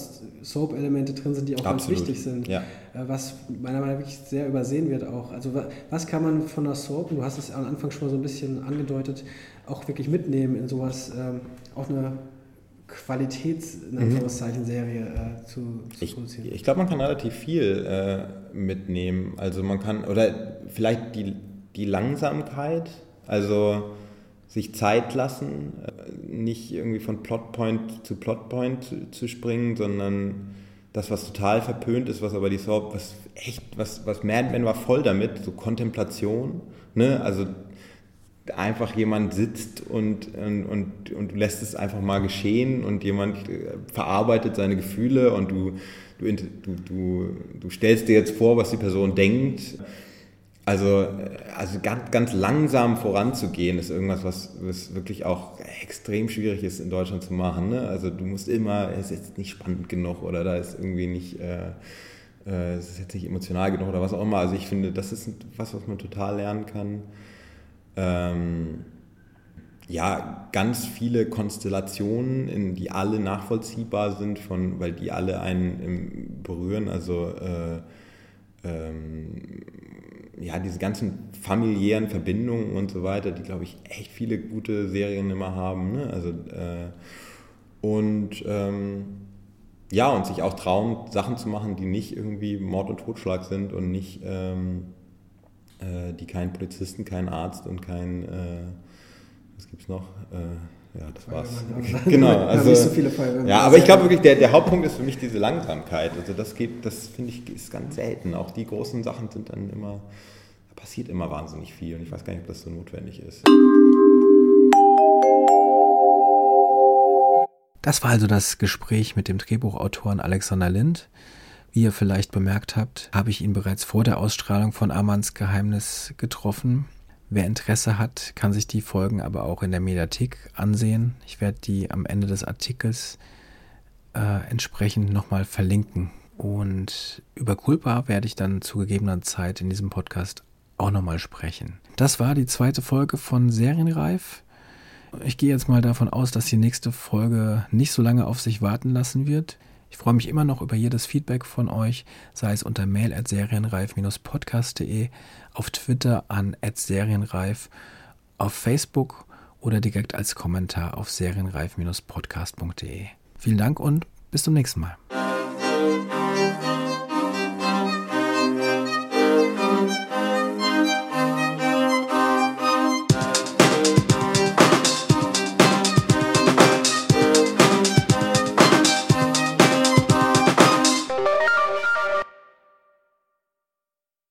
Soap-Elemente drin sind, die auch Absolut. ganz wichtig sind. Ja. Äh, was meiner Meinung nach wirklich sehr übersehen wird auch. Also was kann man von der Soap, du hast es am Anfang schon mal so ein bisschen angedeutet, auch wirklich mitnehmen in sowas, ähm, auch eine Qualitäts, in mhm. Äh, zu, zu ich, produzieren? Ich glaube, man kann relativ viel äh, mitnehmen. Also man kann, oder vielleicht die, die Langsamkeit, also sich Zeit lassen, äh, nicht irgendwie von Plotpoint zu Plotpoint zu, zu springen, sondern das, was total verpönt ist, was aber die Soap, was echt, was, was Mad Men war voll damit, so Kontemplation, ne? also einfach jemand sitzt und, und, und, und lässt es einfach mal geschehen und jemand äh, verarbeitet seine Gefühle und du, du, du, du, stellst dir jetzt vor, was die Person denkt. Also, also ganz, ganz langsam voranzugehen, ist irgendwas, was, was wirklich auch extrem schwierig ist in Deutschland zu machen. Ne? Also du musst immer, es ist jetzt nicht spannend genug oder da ist irgendwie nicht, äh, äh, es ist jetzt nicht emotional genug oder was auch immer. Also ich finde, das ist was, was man total lernen kann ähm, ja, ganz viele Konstellationen, in die alle nachvollziehbar sind, von, weil die alle einen berühren. Also äh, ähm, ja, diese ganzen familiären Verbindungen und so weiter, die, glaube ich, echt viele gute Serien immer haben. Ne? Also, äh, und ähm, ja, und sich auch trauen, Sachen zu machen, die nicht irgendwie Mord und Totschlag sind und nicht ähm, äh, die keinen Polizisten, keinen Arzt und kein, äh, was es noch? Äh, ja, das war's. (laughs) genau, also, nicht so viele ja, aber ich glaube wirklich, der, der Hauptpunkt ist für mich diese Langsamkeit. Also das geht, das finde ich, ist ganz selten. Auch die großen Sachen sind dann immer, da passiert immer wahnsinnig viel und ich weiß gar nicht, ob das so notwendig ist. Das war also das Gespräch mit dem Drehbuchautoren Alexander Lind. Wie ihr vielleicht bemerkt habt, habe ich ihn bereits vor der Ausstrahlung von Amans Geheimnis getroffen. Wer Interesse hat, kann sich die Folgen aber auch in der Mediathek ansehen. Ich werde die am Ende des Artikels äh, entsprechend nochmal verlinken. Und über Culpa werde ich dann zu gegebener Zeit in diesem Podcast auch nochmal sprechen. Das war die zweite Folge von Serienreif. Ich gehe jetzt mal davon aus, dass die nächste Folge nicht so lange auf sich warten lassen wird. Ich freue mich immer noch über jedes Feedback von euch, sei es unter mail at serienreif-podcast.de, auf Twitter an serienreif, auf Facebook oder direkt als Kommentar auf serienreif-podcast.de. Vielen Dank und bis zum nächsten Mal.